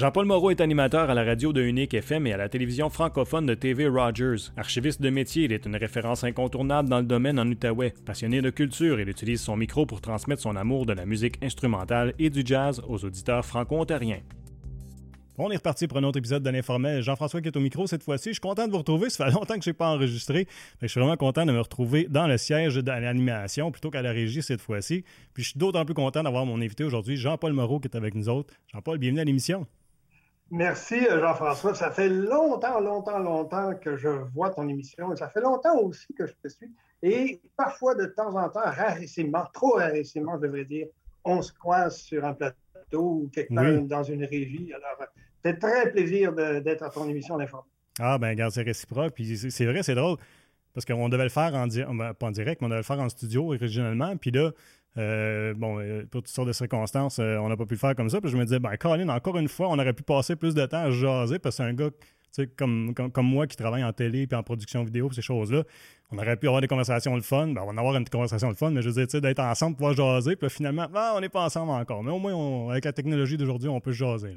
Jean-Paul Moreau est animateur à la radio de Unique FM et à la télévision francophone de TV Rogers. Archiviste de métier, il est une référence incontournable dans le domaine en Outaouais. Passionné de culture, il utilise son micro pour transmettre son amour de la musique instrumentale et du jazz aux auditeurs franco-ontariens. On est reparti pour un autre épisode de l'informel. Jean-François qui est au micro cette fois-ci. Je suis content de vous retrouver. Ça fait longtemps que je n'ai pas enregistré. Je suis vraiment content de me retrouver dans le siège de l'animation plutôt qu'à la régie cette fois-ci. Puis je suis d'autant plus content d'avoir mon invité aujourd'hui, Jean-Paul Moreau, qui est avec nous autres. Jean-Paul, bienvenue à l'émission. Merci, euh, Jean-François. Ça fait longtemps, longtemps, longtemps que je vois ton émission. Ça fait longtemps aussi que je te suis. Et parfois, de temps en temps, rarissimement, trop rarissimment, je devrais dire, on se croise sur un plateau ou quelque part dans une régie. Alors, c'est très plaisir d'être à ton émission d'information. Ah, ben, regarde, c'est réciproque. Puis c'est vrai, c'est drôle. Parce qu'on devait le faire en, ben, pas en direct, mais on devait le faire en studio originellement. Puis là, euh, bon, euh, pour toutes sortes de circonstances, euh, on n'a pas pu le faire comme ça. Puis je me disais, ben, Colin, encore une fois, on aurait pu passer plus de temps à jaser parce que c'est un gars comme, comme, comme, moi qui travaille en télé puis en production vidéo, ces choses-là. On aurait pu avoir des conversations le fun. Ben, on va en avoir une conversation le fun, mais je veux dire, d'être ensemble, pouvoir jaser. Puis finalement, ben, on n'est pas ensemble encore. Mais au moins, avec la technologie d'aujourd'hui, on peut jaser.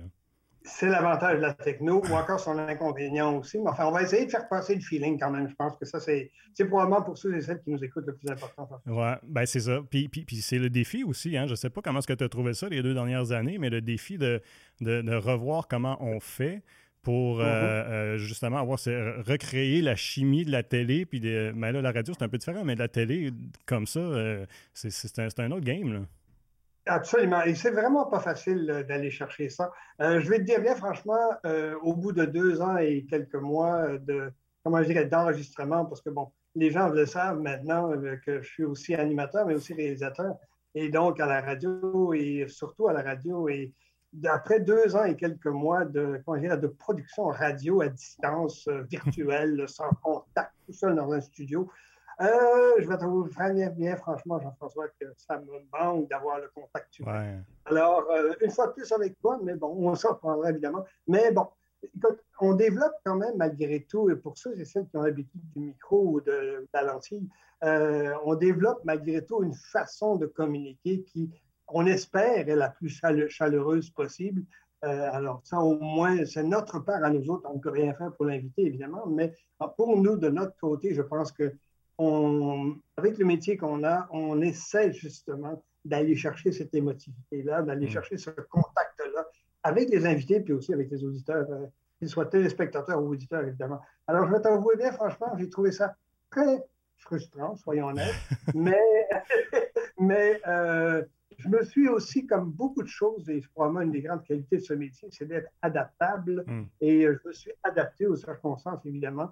C'est l'avantage de la techno, ou encore son inconvénient aussi. Mais enfin, on va essayer de faire passer le feeling quand même. Je pense que ça, c'est probablement pour ceux et celles qui nous écoutent le plus important. Oui, ben c'est ça. Puis, puis, puis c'est le défi aussi. Hein. Je ne sais pas comment est-ce que tu as trouvé ça les deux dernières années, mais le défi de, de, revoir comment on fait pour euh, mm-hmm. euh, justement avoir recréer la chimie de la télé. Puis mais ben là, la radio, c'est un peu différent, mais la télé, comme ça, euh, c'est un, un, autre game. Là. Absolument. Et c'est vraiment pas facile euh, d'aller chercher ça. Euh, je vais te dire bien franchement, euh, au bout de deux ans et quelques mois de, comment je dirais, d'enregistrement, parce que bon, les gens le savent maintenant que je suis aussi animateur, mais aussi réalisateur. Et donc à la radio et surtout à la radio. Et après deux ans et quelques mois de, comment dire, de production radio à distance, virtuelle, sans contact, tout seul dans un studio, euh, je vais vous dire bien, franchement, Jean-François, que ça me manque d'avoir le contact humain. Alors, euh, une fois de plus avec toi, mais bon, on s'en prendra évidemment. Mais bon, écoute, on développe quand même malgré tout, et pour ceux et celles qui ont l'habitude du micro ou de, la lentille, euh, on développe malgré tout une façon de communiquer qui, on espère, est la plus chaleureuse possible. alors, ça, au moins, c'est notre part à nous autres. On ne peut rien faire pour l'inviter, évidemment, mais pour nous, de notre côté, je pense que avec le métier qu'on a, on essaie justement d'aller chercher cette émotivité-là, d'aller mm. chercher ce contact-là avec les invités, puis aussi avec les auditeurs, euh, qu'ils soient téléspectateurs ou auditeurs, évidemment. Alors, je vais t'avouer bien, franchement, j'ai trouvé ça très frustrant, soyons honnêtes, mais, mais euh, je me suis aussi, comme beaucoup de choses, et probablement une des grandes qualités de ce métier, c'est d'être adaptable, mm. et je me suis adapté aux circonstances, évidemment.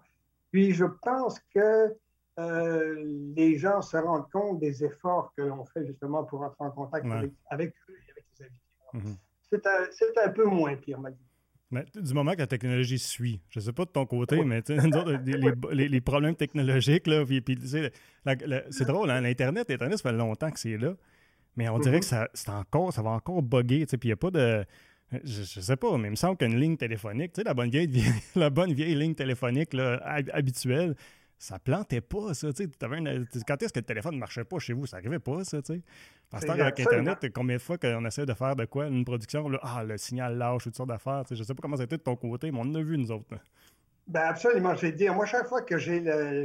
Puis, je pense que euh, les gens se rendent compte des efforts que l'on fait justement pour entrer en contact avec, eux et avec les invités. Mhm. C'est un, peu moins pire, ma mais du moment que la technologie suit, je ne sais pas de ton côté, mais les, les, problèmes technologiques, là, c'est drôle, hein, l'Internet, l'Internet, ça fait longtemps que c'est là, mais on dirait mhm. que ça, encore, ça va encore bugger, puis il n'y a pas de... Je, ne sais pas, mais il me semble qu'une ligne téléphonique, tu sais, la bonne vieille, la bonne vieille ligne téléphonique habituelle, ça plantait pas, ça. Tu sais, quand est-ce que le téléphone ne marchait pas chez vous? Ça n'arrivait pas, ça, tu sais. Parce que avec Internet, combien de fois qu'on essaie de faire de quoi, une production, là, ah, le signal lâche, toutes sortes d'affaires. Je ne sais pas comment c'était de ton côté, mais on en a vu, nous autres. Ben absolument, je vais te dire, moi, chaque fois que j'ai,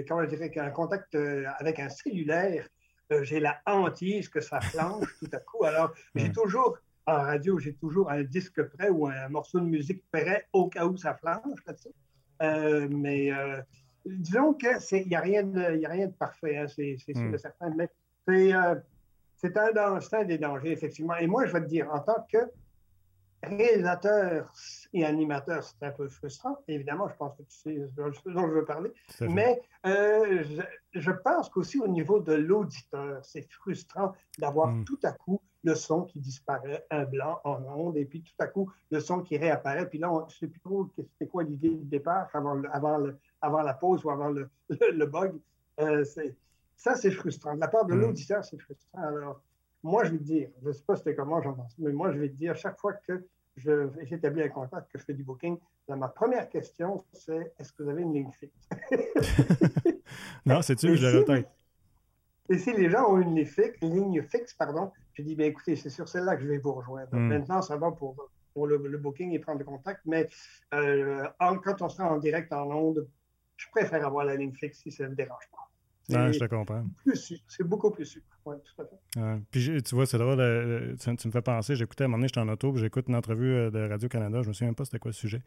comment je dirais, un contact euh, avec un cellulaire, euh, j'ai la hantise que ça flanche tout à coup. Alors, j'ai toujours, en radio, j'ai toujours un disque prêt ou un morceau de musique prêt au cas où ça flanche. Euh, mais disons qu'il n'y a, rien de, a rien de parfait, hein, c'est hmm. certain, mais euh, c'est un, un, des dangers, effectivement. Et moi, je vais te dire, en tant que réalisateur et animateur, c'est un peu frustrant. Évidemment, je pense que tu sais ce dont je veux parler. Mais euh, je, pense qu'aussi au niveau de l'auditeur, c'est frustrant d'avoir hmm. tout à coup le son qui disparaît, un blanc en onde, et puis tout à coup, le son qui réapparaît. Puis là, on, je ne sais plus trop c'était quoi l'idée du départ avant, avant le, avant la pause ou avant le, le, bug. Euh, ça, c'est frustrant. De la part de mm. l'auditeur, c'est frustrant. Alors, moi, je vais te dire, je ne sais pas c'était comment j'en pense, mais moi, je vais te dire, chaque fois que j'établis un contact, que je fais du booking, ma première question, c'est est-ce que vous avez une ligne fixe? non, c'est tu que je Et si les gens ont une ligne fixe, pardon, je dis, bien écoutez, c'est sur celle-là que je vais vous rejoindre. Mm. Maintenant, ça va pour pour le, booking et prendre contact. Mais quand on sera en direct en ondes, je préfère avoir la ligne fixe si ça ne me dérange pas. Non, je te comprends. C'est beaucoup plus sûr. Oui, tout à fait. puis tu vois, c'est drôle, tu, me fais penser, j'écoutais à un moment donné, j'étais en auto, j'écoute une entrevue de Radio-Canada, je me souviens même pas c'était quoi le sujet.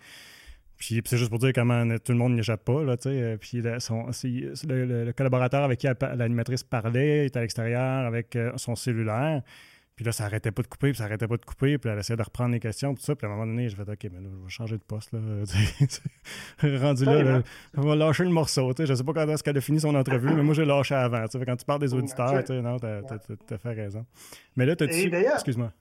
Puis c'est juste pour dire comment tout le monde n'y échappe pas. Là, sais. puis le, le, collaborateur avec qui l'animatrice parlait était à l'extérieur avec son cellulaire. Puis là, ça arrêtait pas de couper, puis ça arrêtait pas de couper, puis elle essayait de reprendre les questions, puis tout ça. Puis à un moment donné, j'ai fait OK, mais là, je vais changer de poste. Là. Rendu là, on va lâcher le morceau. Je sais pas quand est-ce qu'elle a fini son entrevue, mais moi, j'ai lâché avant. Quand tu parles des auditeurs, non, t'as as, fait raison. Mais là, tu Excuse-moi.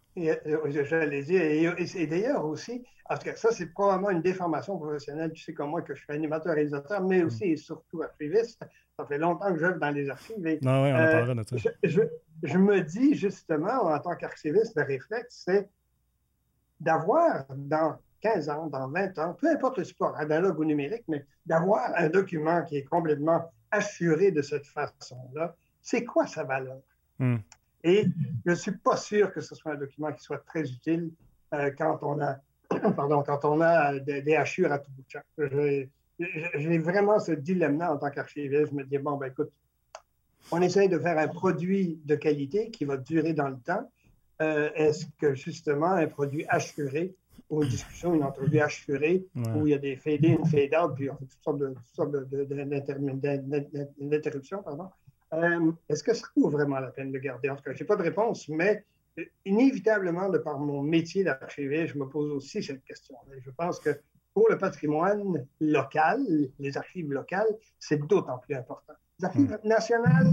J'allais dire, et, d'ailleurs aussi, en tout cas, ça, c'est probablement une déformation professionnelle. Tu sais comme moi que je suis animateur-réalisateur, mais mm. aussi et surtout archiviste. Ça fait longtemps que j'œuvre dans les archives. non, oui, on euh, parlera de ça. Je, je, me dis justement, en tant qu'archiviste, le réflexe, c'est d'avoir dans 15 ans, dans 20 ans, peu importe le support, analogue ou numérique, mais d'avoir un document qui est complètement assuré de cette façon-là, c'est quoi sa valeur? Mm. Et je ne suis pas sûr que ce soit un document qui soit très utile euh, quand on a, pardon, quand on a des, hachures à tout bout de champ. J'ai vraiment ce dilemme-là en tant qu'archiviste. Je me dis, bon, ben écoute, on essaye de faire un produit de qualité qui va durer dans le temps. Euh, est-ce que justement un produit assuré ou une discussion, une entrevue assurée, où il y a des fade-in, fade-out, puis toutes sortes d'interruptions, pardon, euh, est-ce que ça vaut vraiment la peine de garder? En tout cas, je n'ai pas de réponse, mais euh, inévitablement, de par mon métier d'archiviste, je me pose aussi cette question. Je pense que pour le patrimoine local, les archives locales, c'est d'autant plus important. Les archives hmm. nationales,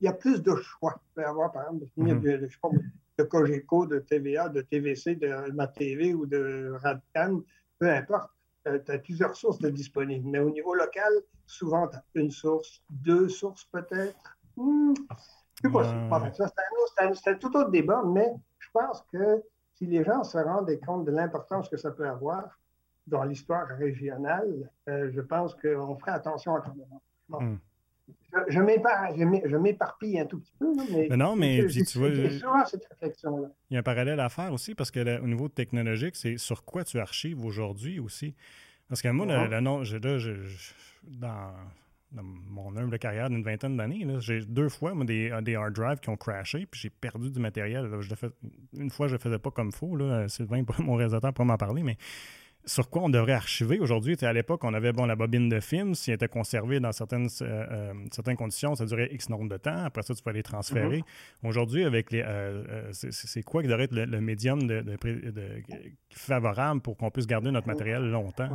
il y a plus de choix. Il peut y avoir, par exemple, de, je sais pas, de Cogeco, de TVA, de TVC, de MaTV ou de Radcan, peu importe. Euh, tu as plusieurs sources disponibles. Mais au niveau local, souvent, tu as une source, deux sources peut-être. Hmm, c'est possible. c'est un, tout autre débat, mais je pense que si les gens se rendent compte de l'importance que ça peut avoir dans l'histoire régionale, euh, je pense qu'on ferait attention à quand même. Je, m'éparpille un tout petit peu. Mais, non, mais tu vois. cette réflexion-là. Il y a un parallèle à faire aussi parce que au niveau technologique, c'est sur quoi tu archives aujourd'hui aussi. Parce que moi, le, nom, dans, mon humble carrière d'une vingtaine d'années, j'ai deux fois des, des, hard drives qui ont crashé, puis j'ai perdu du matériel. une fois, je ne le faisais pas comme il faut. Sylvain, mon réalisateur, pour m'en parler, mais sur quoi on devrait archiver aujourd'hui. À l'époque, on avait bon, la bobine de film. S'il était conservé dans certaines, euh, euh, certaines conditions, ça durait X nombre de temps. Après ça, tu peux les transférer. Mm-hmm. Aujourd'hui, avec les, euh, c'est quoi qui devrait être le, médium de, favorable pour qu'on puisse garder notre matériel longtemps?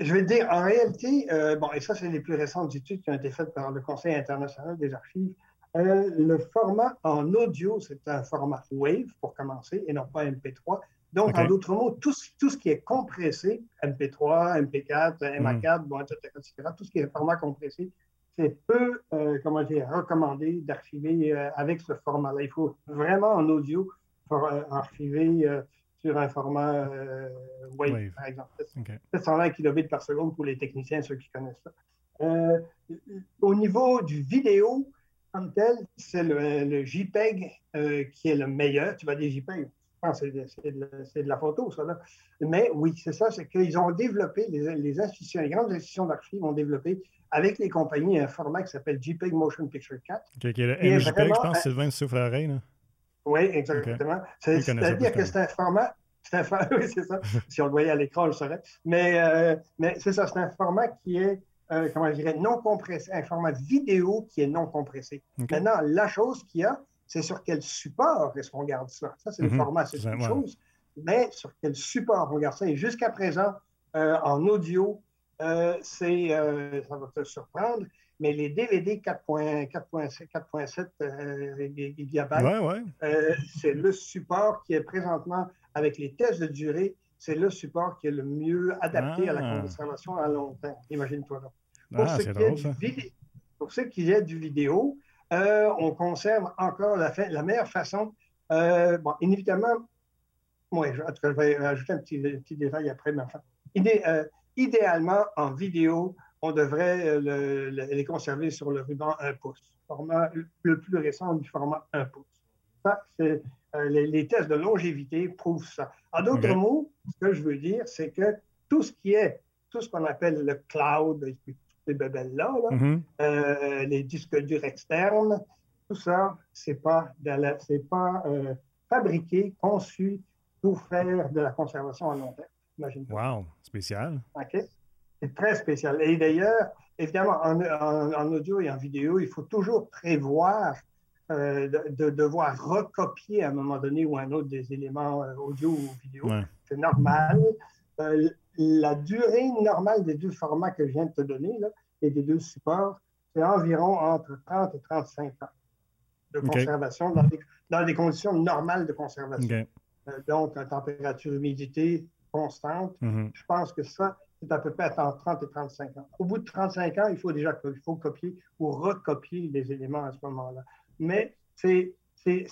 Je vais te dire, en réalité, bon, et ça, c'est les plus récentes études qui ont été faites par le Conseil international des archives. le format en audio, c'est un format WAVE pour commencer et non pas MP3. Donc, en d'autres mots, tout, tout, ce qui est compressé, MP3, MP4, MA4, bon, etc., tout ce qui est format compressé, c'est peu, euh, comment dire, recommandé d'archiver euh, avec ce format-là. Il faut vraiment en audio pour euh, archiver sur un format Wave, par exemple. 720 kilobits par seconde pour les techniciens, ceux qui connaissent ça. au niveau du vidéo, comme tel, c'est le, le, JPEG qui est le meilleur. Tu vas des JPEG c'est de, la photo, ça. Là. Mais oui, c'est ça, c'est qu'ils ont développé, les, institutions, les grandes institutions d'archives ont développé avec les compagnies un format qui s'appelle JPEG Motion Picture 4. qui est le MJPEG, je pense, Sylvain soufflerait. Là. Oui, exactement. C'est-à-dire que c'est un format. Un oui, c'est ça. si on le voyait à l'écran, je le saurais. Mais, euh, mais c'est ça, c'est un format qui est, euh, comment je dirais, non compressé, un format vidéo qui est non compressé. Maintenant, la chose qu'il y a, c'est sur quel support est-ce qu'on garde ça? Ça, c'est le mhm. format, c'est une chose. Mais sur quel support on garde ça? Et jusqu'à présent, euh, en audio, euh, c'est, euh, ça va te surprendre, mais les DVD 4.7 GB, c'est le support qui est présentement, avec les tests de durée, c'est le support qui est le mieux adapté à la ah. conservation à long terme. Imagine-toi là. Pour, ah, ce pour ce qui est du vidéo, euh, on conserve encore la, la meilleure façon. Euh, bon, inévitablement, moi, je, je vais ajouter un petit, petit détail après, mais enfin, euh, idéalement, en vidéo, on devrait les conserver sur le ruban 1 pouce, format le plus récent du format 1 pouce. Ça, c'est les, tests de longévité prouvent ça. En d'autres mots, ce que je veux dire, c'est que tout ce qui est, tout ce qu'on appelle le cloud, ces bebelles-là, mm-hmm. euh, les disques durs externes, tout ça, c'est pas, c'est pas euh, fabriqué, conçu pour faire de la conservation à long terme. Imagine wow, spécial. OK. C'est très spécial. Et d'ailleurs, évidemment, en, audio et en vidéo, il faut toujours prévoir euh, de, devoir recopier à un moment donné ou un autre des éléments audio ou vidéo. C'est normal. Euh, la durée normale des deux formats que je viens de te donner là, et des deux supports, c'est environ entre 30 et 35 ans de conservation dans des, conditions normales de conservation. donc, en température, humidité constante. Mm-hmm. Je pense que ça, c'est à peu près entre 30 et 35 ans. Au bout de 35 ans, il faut déjà il faut copier ou recopier les éléments à ce moment-là. Mais c'est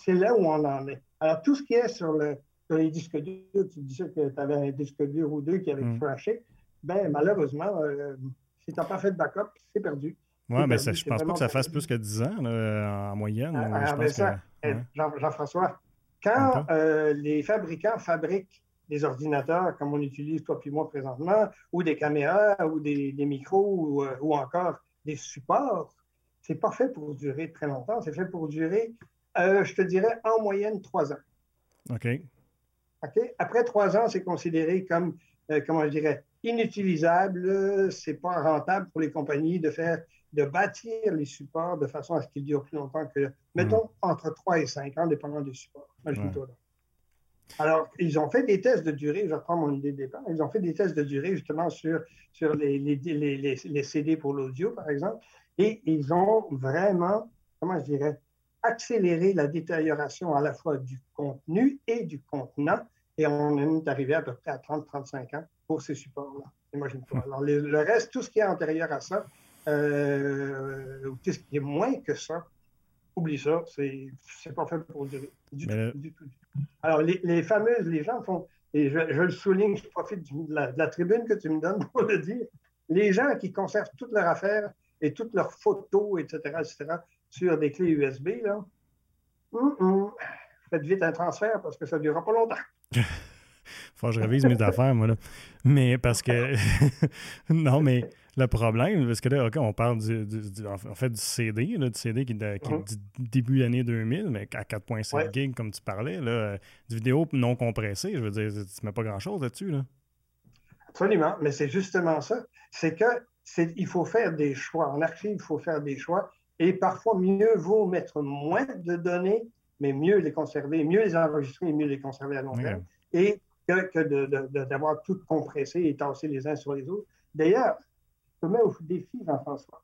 là où on en est. Alors, tout ce qui est sur, le, les disques durs, tu disais que tu avais un disque dur ou deux qui avait mm. crashé, ben malheureusement, euh, si tu n'as pas fait de backup, c'est perdu. Oui, mais je pense pas que ça fasse plus que 10 ans en moyenne. Ah, ah, ben eh, Jean-François, quand euh, les fabricants fabriquent des ordinateurs comme on utilise toi puis moi présentement, ou des caméras, ou des, micros, ou, euh, ou, encore des supports, c'est pas fait pour durer très longtemps. C'est fait pour durer, euh, je te dirais, en moyenne trois ans. OK. Après trois ans, c'est considéré comme, euh, comment je dirais, inutilisable. C'est pas rentable pour les compagnies de faire, de bâtir les supports de façon à ce qu'ils durent plus longtemps que, mettons, hmm. entre trois et cinq ans, dépendant des supports. Alors, ils ont fait des tests de durée, je reprends mon idée de départ, ils ont fait des tests de durée justement sur, sur les, les, les, les CD pour l'audio, par exemple, et ils ont vraiment, comment je dirais, accéléré la détérioration à la fois du contenu et du contenant. Et on est arrivé à peu près à 30-35 ans pour ces supports-là. Imagine-toi. Alors, le, reste, tout ce qui est antérieur à ça, euh, ou tout ce qui est moins que ça, oublie ça, c'est pas fait pour durer. Du, tout, du, tout, Alors, les, fameuses, les gens font, et je, le souligne, je profite de la, de la, tribune que tu me donnes pour le dire, les gens qui conservent toute leur affaire et toutes leurs photos, etc., etc., sur des clés USB, là, faites vite un transfert parce que ça ne durera pas longtemps. Faut que je révise mes affaires, moi, là. Mais parce que. non, mais le problème, parce que là, OK, on parle du, en fait du CD, là, du CD qui, est mm-hmm. du début de l'année 2000, mais à 4.7 ouais. gigs, comme tu parlais, là, du vidéo non compressé, je veux dire, tu mets pas grand-chose là-dessus, là. Absolument, mais c'est justement ça. C'est que il faut faire des choix. En archive, il faut faire des choix. Et parfois, mieux vaut mettre moins de données, mais mieux les conserver, mieux les enregistrer et mieux les conserver à long terme. Et que, d'avoir tout compressé et tasser les uns sur les autres. D'ailleurs, je mets au défi, Jean-François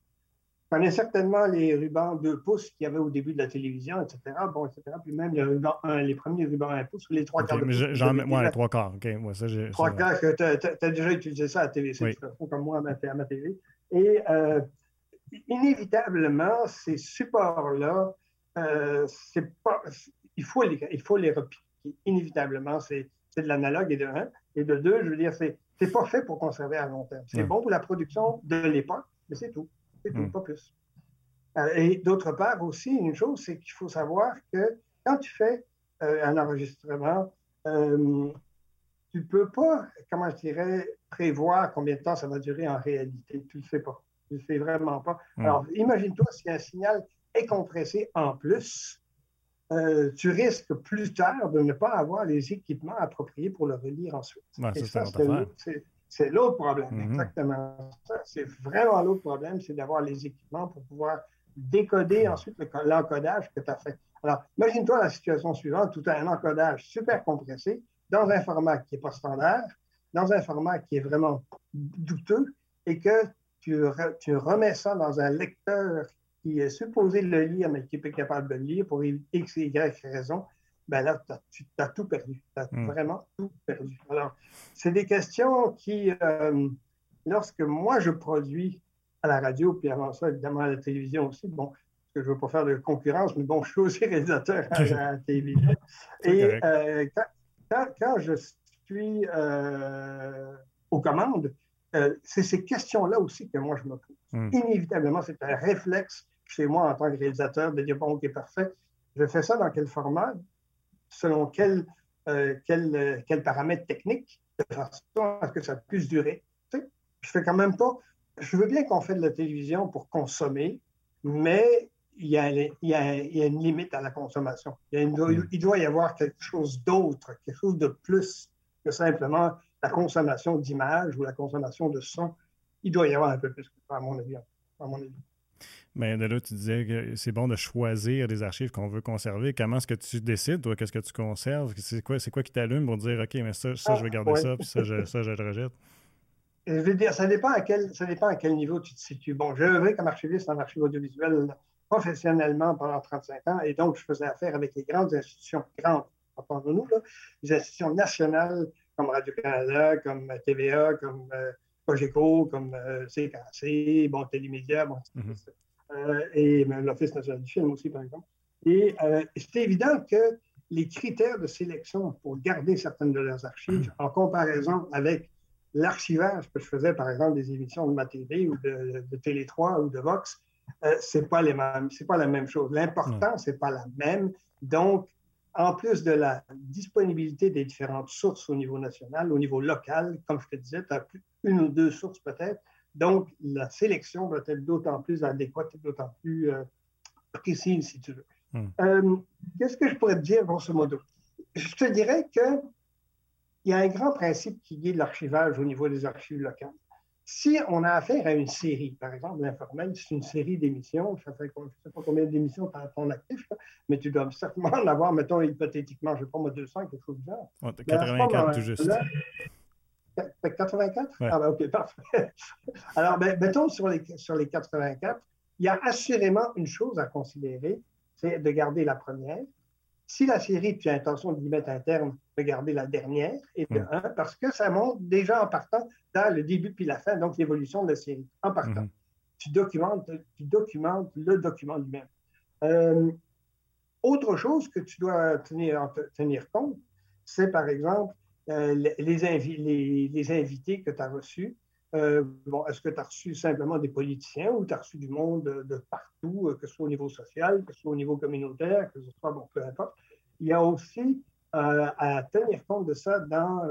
connais certainement les rubans 2 pouces qu'il y avait au début de la télévision, etc. Bon, etc. Puis même les, rubans les premiers rubans 1 pouce, les trois quarts de. J'en mets, moi, les trois quarts. OK, moi, ça, j'ai. Trois quarts, tu as, déjà utilisé ça à la TVC, oui. comme moi à ma, à ma télé. Et euh, inévitablement, ces supports-là, euh, c'est pas, il, faut les, il faut les repiquer. Inévitablement, c'est de l'analogue et de un. Et de deux, je veux dire, c'est pas fait pour conserver à long terme. C'est bon pour la production de l'époque, mais c'est tout. C'est tout, pas plus. Euh, et d'autre part aussi, une chose, c'est qu'il faut savoir que quand tu fais euh, un enregistrement, tu ne peux pas, comment je dirais, prévoir combien de temps ça va durer en réalité. Tu ne le sais pas. Tu ne le sais vraiment pas. Alors, imagine-toi si un signal est compressé en plus, tu risques plus tard de ne pas avoir les équipements appropriés pour le relire ensuite. Et ça, c'est l'autre problème, mhm. exactement. C'est vraiment l'autre problème, c'est d'avoir les équipements pour pouvoir décoder ensuite l'encodage que tu as fait. Alors, imagine-toi la situation suivante, tout un encodage super compressé dans un format qui n'est pas standard, dans un format qui est vraiment douteux et que tu, tu remets ça dans un lecteur qui est supposé le lire, mais qui n'est pas capable de le lire pour X et Y raison, ben là, tu as tout perdu. Tu as hmm. vraiment tout perdu. Alors, c'est des questions qui, euh, lorsque moi je produis à la radio, puis avant ça, évidemment, à la télévision aussi, bon, parce que je ne veux pas faire de concurrence, mais bon, je suis aussi réalisateur à la télévision. Et euh, quand, je suis euh, aux commandes, c'est ces questions-là aussi que moi je me pose. Hmm. Inévitablement, c'est un réflexe chez moi en tant que réalisateur de dire, bon, OK, parfait, je fais ça dans quel format? selon quel, euh, quel, quel paramètre technique, de façon à ce que ça puisse durer. Tu sais, je fais quand même pas. Je veux bien qu'on fait de la télévision pour consommer, mais il y, a, il, y a, il y a une limite à la consommation. Il, une, mm. il doit y avoir quelque chose d'autre, quelque chose de plus que simplement la consommation d'images ou la consommation de son. Il doit y avoir un peu plus que ça, à mon avis. À mon avis. Mais de là, tu disais que c'est bon de choisir des archives qu'on veut conserver. Comment est-ce que tu décides, toi, qu'est-ce que tu conserves? C'est quoi, quoi qui t'allume pour dire, OK, mais ça, ça je vais garder ah, ça, puis ça je, ça, je le rejette? Je veux dire, ça dépend, à quel, ça dépend à quel niveau tu te situes. Bon, j'ai œuvré comme archiviste en archive audiovisuelle professionnellement pendant 35 ans, et donc je faisais affaire avec les grandes institutions, grandes, entendons-nous, les institutions nationales comme Radio-Canada, comme TVA, comme euh, Cogeco, comme euh, CKC, bon, Télémédia, bon, mm-hmm. euh, et l'Office national du film aussi, par exemple. Et euh, c'est évident que les critères de sélection pour garder certaines de leurs archives, en comparaison avec l'archivage que je faisais, par exemple, des émissions de ma TV ou de, de Télé 3 ou de Vox, euh, c'est pas les mêmes, c'est pas la même chose. L'importance c'est pas la même. Donc, en plus de la disponibilité des différentes sources au niveau national, au niveau local, comme je te disais, tu as une ou deux sources peut-être. Donc, la sélection doit être d'autant plus adéquate et d'autant plus euh, précise, si tu veux. Hmm. Euh, qu'est-ce que je pourrais te dire, grosso modo? Je te dirais qu'il y a un grand principe qui guide l'archivage au niveau des archives locales. Si on a affaire à une série, par exemple, l'informel, c'est une série d'émissions, ça fait, je ne sais pas combien d'émissions tu as ton actif, mais tu dois certainement en avoir, mettons, hypothétiquement, je ne sais pas, moi, 200, quelque chose de genre. 84 tout juste. 84? Ah ben ok, parfait. Alors, ben, mettons, sur les, sur les 84, il y a assurément une chose à considérer, c'est de garder la première, si la série, tu as l'intention d'y mettre un terme, regarder la dernière, et de 1, mm. parce que ça montre déjà en partant dans le début puis la fin, donc l'évolution de la série, en partant. Mm-hmm. Tu, documentes, tu documentes le document lui-même. Euh, autre chose que tu dois tenir, tenir compte, c'est par exemple euh, les, les, les, invités que tu as reçus. Euh, bon, est-ce que tu as reçu simplement des politiciens ou tu as reçu du monde de, partout, que ce soit au niveau social, que ce soit au niveau communautaire, que ce soit, bon, peu importe? Il y a aussi euh, à tenir compte de ça dans,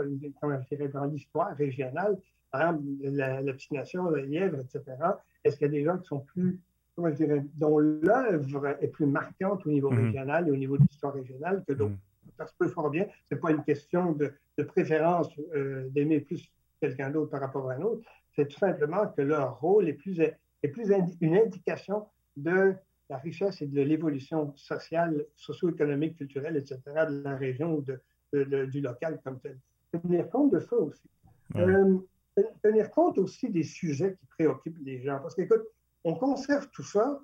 dans l'histoire régionale, par exemple, la, la nation, la lièvre, etc. Est-ce qu'il y a des gens qui sont plus, comment je dirais, dont l'œuvre est plus marquante au niveau mhm. régional et au niveau de l'histoire régionale que d'autres? Mhm. Ça se peut fort bien. Ce n'est pas une question de, préférence euh, d'aimer plus quelqu'un d'autre par rapport à un autre. C'est tout simplement que leur rôle est plus, est plus une indication de la richesse et de l'évolution sociale, socio-économique, culturelle, etc., de la région ou de, du local comme tel. Tenir compte de ça aussi. Euh, tenir compte aussi des sujets qui préoccupent les gens. Parce qu'écoute, on conserve tout ça,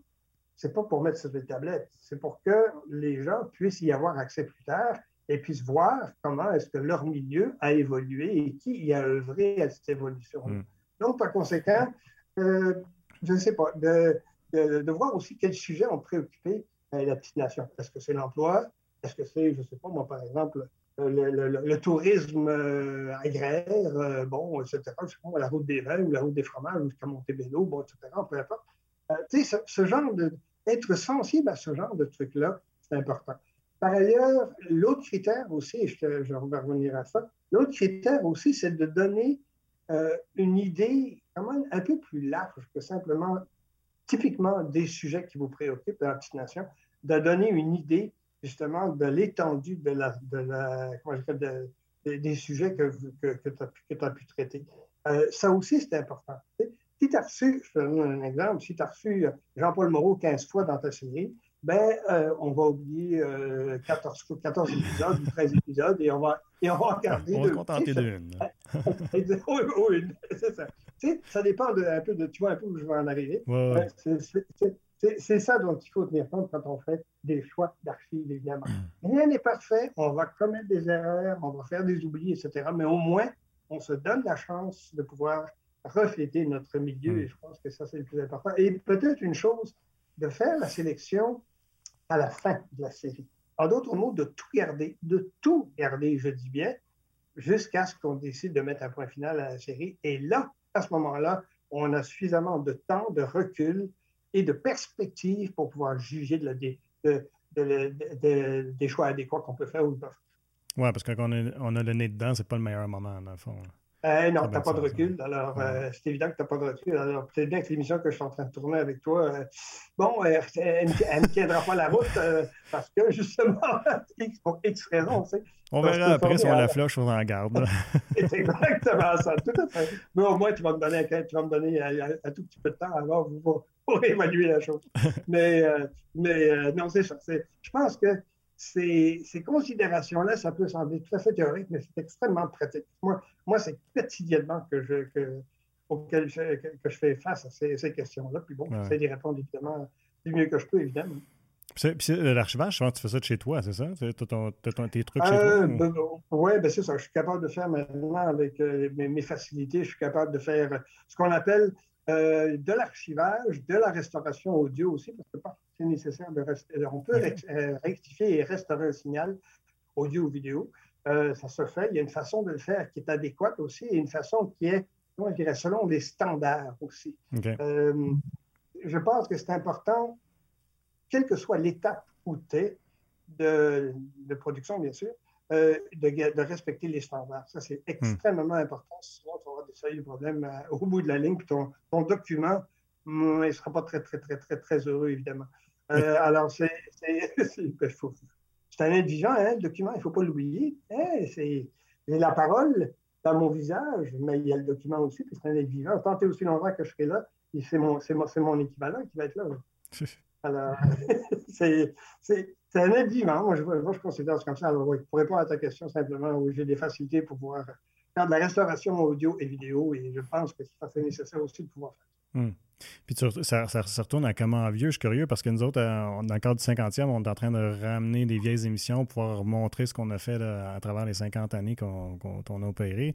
c'est pas pour mettre sur des tablettes, c'est pour que les gens puissent y avoir accès plus tard et puissent voir comment est-ce que leur milieu a évolué et qui y a œuvré à cette évolution. Mm. Donc, par conséquent, euh, je ne sais pas, de, de, voir aussi quels sujets ont préoccupé euh, la petite nation. Est-ce que c'est l'emploi? Est-ce que c'est, je ne sais pas, moi, par exemple, euh, le, tourisme euh, agraire, bon, etc. Je sais pas, la route des vins ou la route des fromages jusqu'à Montebello, bon, etc. Peu importe. tu sais, ce, genre de. Être sensible à ce genre de trucs-là, c'est important. Par ailleurs, l'autre critère aussi, et je, vais revenir à ça, l'autre critère aussi, c'est de donner une idée un peu plus large que simplement typiquement des sujets qui vous préoccupent dans la petite nation, de donner une idée justement de l'étendue des sujets que, tu as, pu traiter. Euh, ça aussi, c'est important. Si tu as reçu, je te donne un exemple, si tu as reçu Jean-Paul Moreau 15 fois dans ta série, ben, euh, on va oublier 14, euh, 14, épisodes ou 13 épisodes et on va, et on va regarder. On va se contenter d'une. oui, oui, c'est ça. Tu sais, ça dépend de, un peu de, tu vois un peu où je vais en arriver. Ouais. C'est ça dont il faut tenir compte quand on fait des choix d'archives, évidemment. Mm. Rien n'est parfait, on va commettre des erreurs, on va faire des oublis, etc. Mais au moins, on se donne la chance de pouvoir refléter notre milieu, mm. et je pense que ça, c'est le plus important. Et peut-être une chose, de faire la sélection à la fin de la série. En d'autres mots, de tout garder, de tout garder, je dis bien, jusqu'à ce qu'on décide de mettre un point final à la série. Et là, à ce moment-là, on a suffisamment de temps, de recul et de perspective pour pouvoir juger des choix adéquats qu'on peut faire ou pas Oui, parce que a le nez dedans, c'est pas le meilleur moment, dans le fond. Euh, non, tu n'as pas de recul. Alors, euh, c'est évident que tu n'as pas de recul. Alors, peut-être bien que l'émission que je suis en train de tourner avec toi, euh, bon, elle ne tiendra pas la route parce que, justement, pour X raisons, tu sais. On verra après si on la floche ou on en garde. c'est exactement ça, tout à fait. Mais au moins, tu vas me donner, tu vas me donner un, tout petit peu de temps alors pour, pour évaluer la chose. mais, mais non, c'est ça. Je pense que ces, considérations-là, ça peut sembler tout à fait théorique, mais c'est extrêmement pratique. Moi, moi c'est quotidiennement que je, que, auquel je, que, je fais face à ces, questions-là. Puis bon, j'essaie d'y répondre évidemment du mieux que je peux, évidemment. Puis l'archivage, tu fais ça de chez toi, c'est ça? Tu as, tes trucs chez toi? Euh, ben, oui, ben c'est ça. Je suis capable de faire maintenant avec euh, mes, facilités, je suis capable de faire ce qu'on appelle euh, de l'archivage, de la restauration audio aussi, parce que c'est nécessaire de rester. On peut euh, rectifier et restaurer un signal audio ou vidéo. Euh, ça se fait. Il y a une façon de le faire qui est adéquate aussi et une façon qui est, je dirais, selon les standards aussi. je pense que c'est important, quelle que soit l'étape où tu es de, de, production, bien sûr, de, de, respecter les standards. Ça, c'est hmm. extrêmement important. Sinon, tu vas des problèmes au bout de la ligne, puis ton, ton document il ne sera pas très, très, très, très, très heureux, évidemment. Euh, alors, c'est un indigent, hein, le document, il ne faut pas l'oublier. Hein, c'est la parole dans mon visage, mais il y a le document aussi, puis c'est un être vivant. Tant et aussi longtemps que je serai là, c'est mon, mon, mon, équivalent qui va être là. Alors, c'est un être vivant. Moi je, moi, je considère ça comme ça. Alors, oui, pour répondre à ta question, simplement, oui, j'ai des facilités pour pouvoir faire de la restauration audio et vidéo, et je pense que c'est nécessaire aussi de pouvoir faire ça. Hmm. Puis ça, ça, retourne à comment vieux, je suis curieux, parce que nous autres, euh, dans le cadre du 50e, on est en train de ramener des vieilles émissions pour pouvoir montrer ce qu'on a fait à travers les 50 années qu'on a opéré.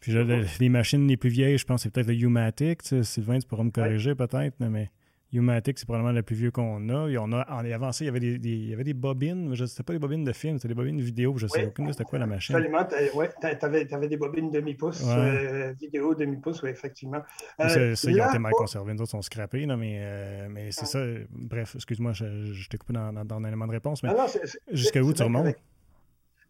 Puis les machines les plus vieilles, je pense, c'est peut-être le U-Matic. Sylvain, tu pourras me corriger peut-être, mais Umatic, c'est probablement le plus vieux qu'on a. Et on a en avancé, il y avait des, il y avait des bobines, mais je sais pas des bobines de film, c'était des bobines vidéo, je sais aucune c'était quoi la machine. Absolument, oui, tu avais, des bobines demi-pouce, euh, vidéo demi-pouce, oui, effectivement. Euh, ça, ils ont été mal conservés, nous autres sont scrappés, mais, euh, mais c'est ça. Bref, excuse-moi, je, je t'ai coupé dans, dans, dans l'élément de réponse, mais jusqu'à où tu remontes?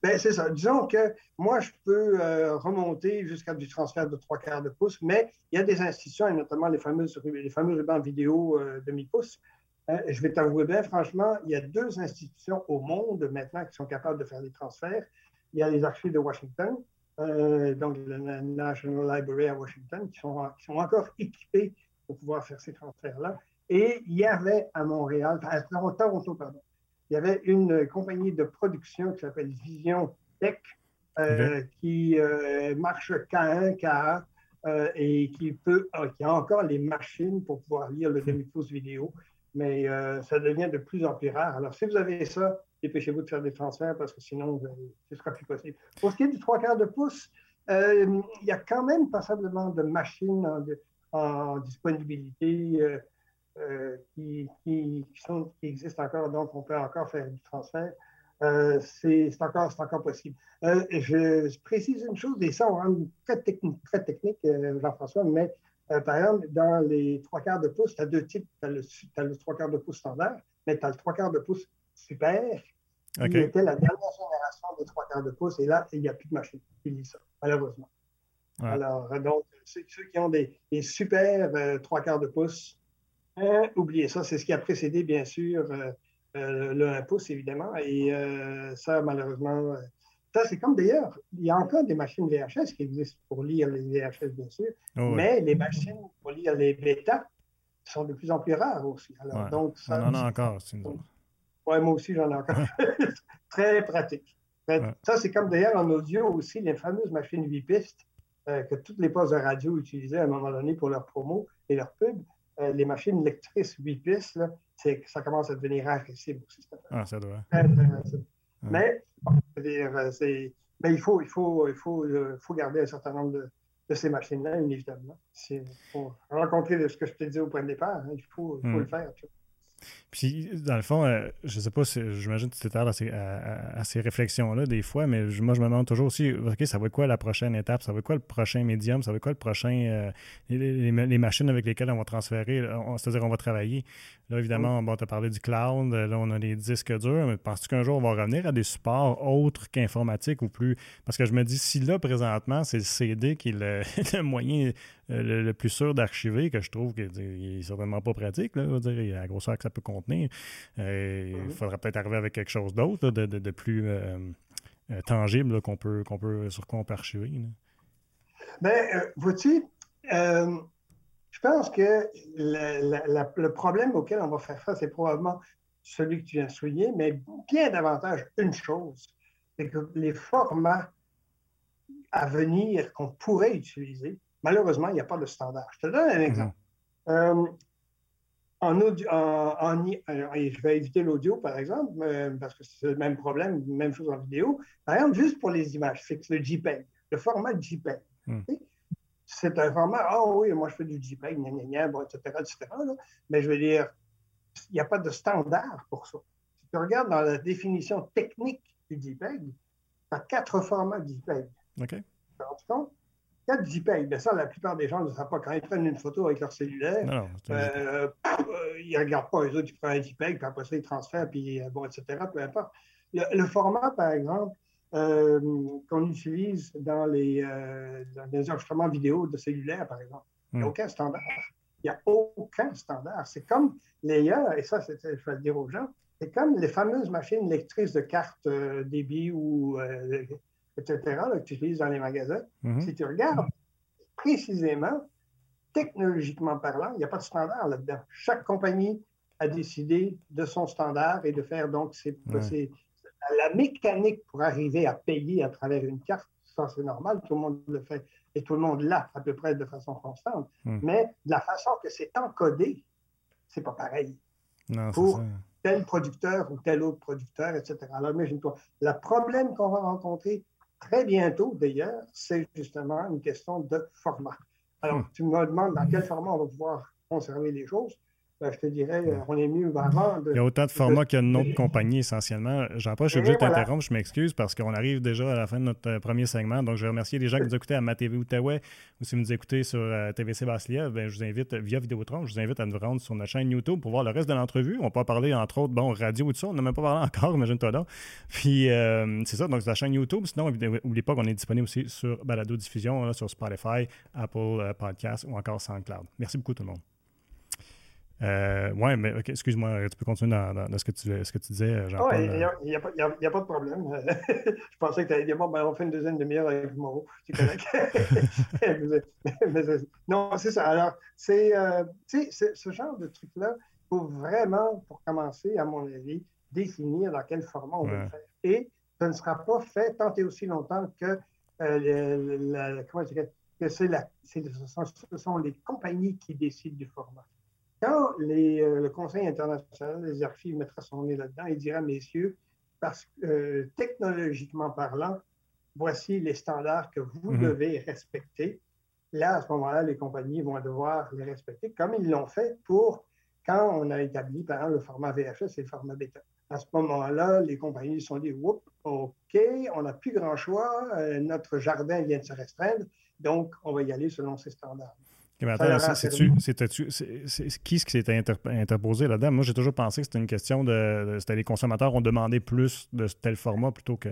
Ben, c'est ça. Disons que moi, je peux euh, remonter jusqu'à du transfert de trois quarts de pouce, mais il y a des institutions, et notamment les fameuses, les fameux rubans vidéo euh, demi-pouce. Euh, je vais t'avouer bien, franchement, il y a deux institutions au monde maintenant qui sont capables de faire des transferts. Il y a les archives de Washington, donc la National Library à Washington, qui sont, qui sont encore équipés pour pouvoir faire ces transferts-là. Et il y avait à Montréal, à Toronto, pardon, il y avait une compagnie de production qui s'appelle Vision Tech, euh, qui euh, marche K1, K1, euh, et qui, peut, qui a encore les machines pour pouvoir lire le demi-pouce vidéo, mais ça devient de plus en plus rare. Alors, si vous avez ça, dépêchez-vous de faire des transferts parce que sinon, ce ne sera plus possible. Pour ce qui est du trois quarts de pouce, il y a quand même passablement de machines en, en disponibilité. Euh, qui, qui, sont, qui, existent encore, donc on peut encore faire du transfert. Euh, c'est encore, encore possible. Euh, je, précise une chose, et ça, on rend très technique, très technique Jean-François, mais par exemple, dans les trois quarts de pouce, tu as deux types. Tu as, le trois quarts de pouce standard, mais tu as le trois quarts de pouce super, qui était la dernière génération des trois quarts de pouce, et là, il n'y a plus de machine qui lit ça, malheureusement. Alors, donc, ceux, qui ont des, des super trois quarts de pouce, euh, oubliez ça, c'est ce qui a précédé, bien sûr, euh, euh, le 1 pouce, évidemment. Et ça, malheureusement, ça, c'est comme d'ailleurs, il y a encore des machines VHS qui existent pour lire les VHS, bien sûr, oh, mais les machines pour lire les bêta sont de plus en plus rares aussi. Alors, donc, ça, On en a encore, sinon. Oui, moi aussi, j'en ai encore. Très pratique. Ça, c'est comme d'ailleurs en audio aussi, les fameuses machines 8 pistes que toutes les postes de radio utilisaient à un moment donné pour leur promo et leur pub. Les machines lectrices 8 pistes, là, ça commence à devenir rarissime aussi. Ah, ça doit. Mais, euh, mais il faut, il faut, il faut, euh, faut garder un certain nombre de, de ces machines-là, évidemment. Pour rencontrer ce que je te disais au point de départ, hein, il faut, faut hmm. le faire. Puis, dans le fond, euh, je sais pas, j'imagine que tu t'étales à, à, ces, réflexions-là des fois, mais moi, je me demande toujours aussi, OK, ça va être quoi la prochaine étape? Ça va être quoi le prochain médium? Ça va être quoi le prochain, euh, les, machines avec lesquelles on va transférer, c'est-à-dire on va travailler? Là, évidemment, bon, tu as parlé du cloud, là, on a les disques durs, mais penses-tu qu'un jour, on va revenir à des supports autres qu'informatique ou plus? Parce que je me dis, si là, présentement, c'est le CD qui est le, moyen euh, le, plus sûr d'archiver, que je trouve qu'il n'est certainement pas pratique, là, dire, il y a la grosseur que ça peut contenir. Euh, il faudra peut-être arriver avec quelque chose d'autre, de, plus euh, tangible qu'on peut, qu'on peut, sur quoi on peut archiver. Bien, vois-tu, je pense que le problème auquel on va faire face, c'est probablement celui que tu viens de souligner, mais bien davantage une chose, c'est que les formats à venir qu'on pourrait utiliser, malheureusement, il n'y a pas de standard. Je te donne un exemple. Mhm. Euh, en audio, en, je vais éviter l'audio, par exemple, parce que c'est le même problème, même chose en vidéo. Par exemple, juste pour les images fixes, le JPEG, le format JPEG. Mhm c'est un format, ah oh, oui, moi je fais du JPEG, gna, gna, gna, bon, etc., etc. Mais je veux dire, il n'y a pas de standard pour ça. Si tu regardes dans la définition technique du JPEG, tu as quatre formats JPEG. OK. Tu te compte? Quatre JPEG. Mais ça, la plupart des gens ne savent pas. Quand ils prennent une photo avec leur cellulaire, non, euh, ils ne regardent pas, eux autres, ils prennent un JPEG, puis après ça, ils transfèrent, puis euh, bon, etc., peu importe. le format, par exemple, euh, qu'on utilise dans les, euh, enregistrements vidéo de cellulaire, par exemple. Il n'y a hmm. aucun standard. Il n'y a aucun standard. C'est comme les et ça, je vais le dire aux gens, c'est comme les fameuses machines lectrices de cartes euh, débit ou etc. que tu utilises dans les magasins. Hmm. Si tu regardes précisément, technologiquement parlant, il n'y a pas de standard là-dedans. Chaque compagnie a décidé de son standard et de faire donc ses, la mécanique pour arriver à payer à travers une carte, ça c'est normal, tout le monde le fait et tout le monde l'a à peu près de façon constante. Hmm. Mais la façon que c'est encodé, c'est pas pareil. pour tel producteur ou tel autre producteur, etc. Alors imagine-toi, le problème qu'on va rencontrer très bientôt d'ailleurs, c'est justement une question de format. Alors, hmm. tu me demandes dans quel format on va pouvoir conserver les choses. Ben, je te dirais, euh, on est mieux avant. Il y a autant de formats qu'il y a de noms de compagnies essentiellement. Jean-Paul, je suis obligé de t'interrompre, je m'excuse parce qu'on arrive déjà à la fin de notre euh, premier segment. Donc, je vais remercier les gens qui nous écoutent à Ma TV Outaouais ou si vous nous écoutez sur euh, TVC Baslia, ben, je vous invite via Vidéotron, je vous invite à nous rendre sur notre chaîne YouTube pour voir le reste de l'entrevue. On peut parler entre autres, bon, radio ou tout ça, on n'a même pas parlé encore, imagine-toi là. Puis, c'est ça, donc c'est la chaîne YouTube. Sinon, n'oubliez pas qu'on est disponible aussi sur Balado Diffusion, sur Spotify, Apple Podcast ou encore SoundCloud. Merci beaucoup tout le monde. Euh, oui, mais excuse-moi, tu peux continuer dans, ce, que tu, ce que tu disais, jean Oui, il n'y a, pas de problème. je pensais que tu allais dire, bon, ben, on fait une deuxième demi-heure avec Moreau. C'est correct. non, c'est ça. Alors, c'est euh, ce genre de truc-là, il faut vraiment, pour commencer, à mon avis, définir dans quel format on va le faire. Et ce ne sera pas fait tant et aussi longtemps que, euh, la, comment que c'est la, ce sont les compagnies qui décident du format. Quand euh, le Conseil international des archives mettra son nez là-dedans, il dira, messieurs, parce que euh, technologiquement parlant, voici les standards que vous mhm. devez respecter. Là, à ce moment-là, les compagnies vont devoir les respecter, comme ils l'ont fait pour quand on a établi, par exemple, le format VHS et le format bêta. À ce moment-là, les compagnies se sont dit, Oups, OK, on n'a plus grand choix, euh, notre jardin vient de se restreindre, donc on va y aller selon ces standards c'est qui ce qui s'est interposé là-dedans? Moi, j'ai toujours pensé que c'était une question de. C'était les consommateurs ont demandé plus de tel format plutôt que.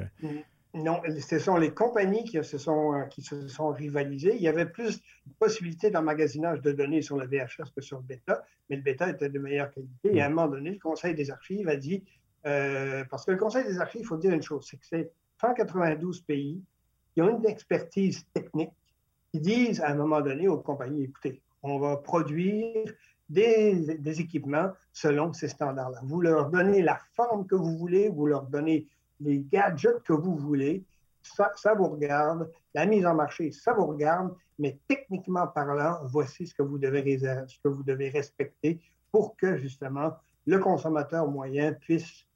Non, ce sont les compagnies qui se sont, euh, qui se sont rivalisées. Il y avait plus de possibilités d'emmagasinage de données sur le VHS que sur le bêta, mais le bêta était de meilleure qualité. Et à un moment donné, le Conseil des archives a dit. Euh, parce que le Conseil des archives, il faut dire une chose c'est que c'est 192 pays qui ont une expertise technique qui disent à un moment donné aux compagnies, écoutez, on va produire des, équipements selon ces standards-là. Vous leur donnez la forme que vous voulez, vous leur donnez les gadgets que vous voulez, ça, vous regarde. La mise en marché, ça vous regarde, mais techniquement parlant, voici ce que vous devez, ce que vous devez respecter pour que justement le consommateur moyen puisse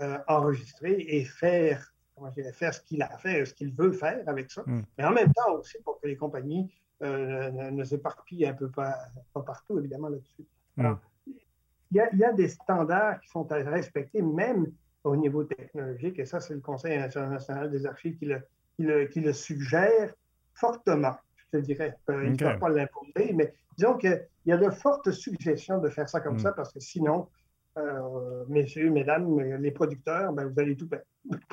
euh, enregistrer et faire comment je faire ce qu'il a à faire, ce qu'il veut faire avec ça, hmm. mais en même temps aussi pour que les compagnies euh, ne, s'éparpillent un peu pas, partout, évidemment, là-dessus. Hmm. il y, a, des standards qui sont à respecter, même au niveau technologique, et ça, c'est le Conseil international des archives qui le, qui le, suggère fortement, je te dirais. Euh, il ne faut pas l'imposer, mais disons qu'il y a de fortes suggestions de faire ça comme mm. ça, parce que sinon, euh, messieurs, mesdames, les producteurs, ben, vous allez tout perdre.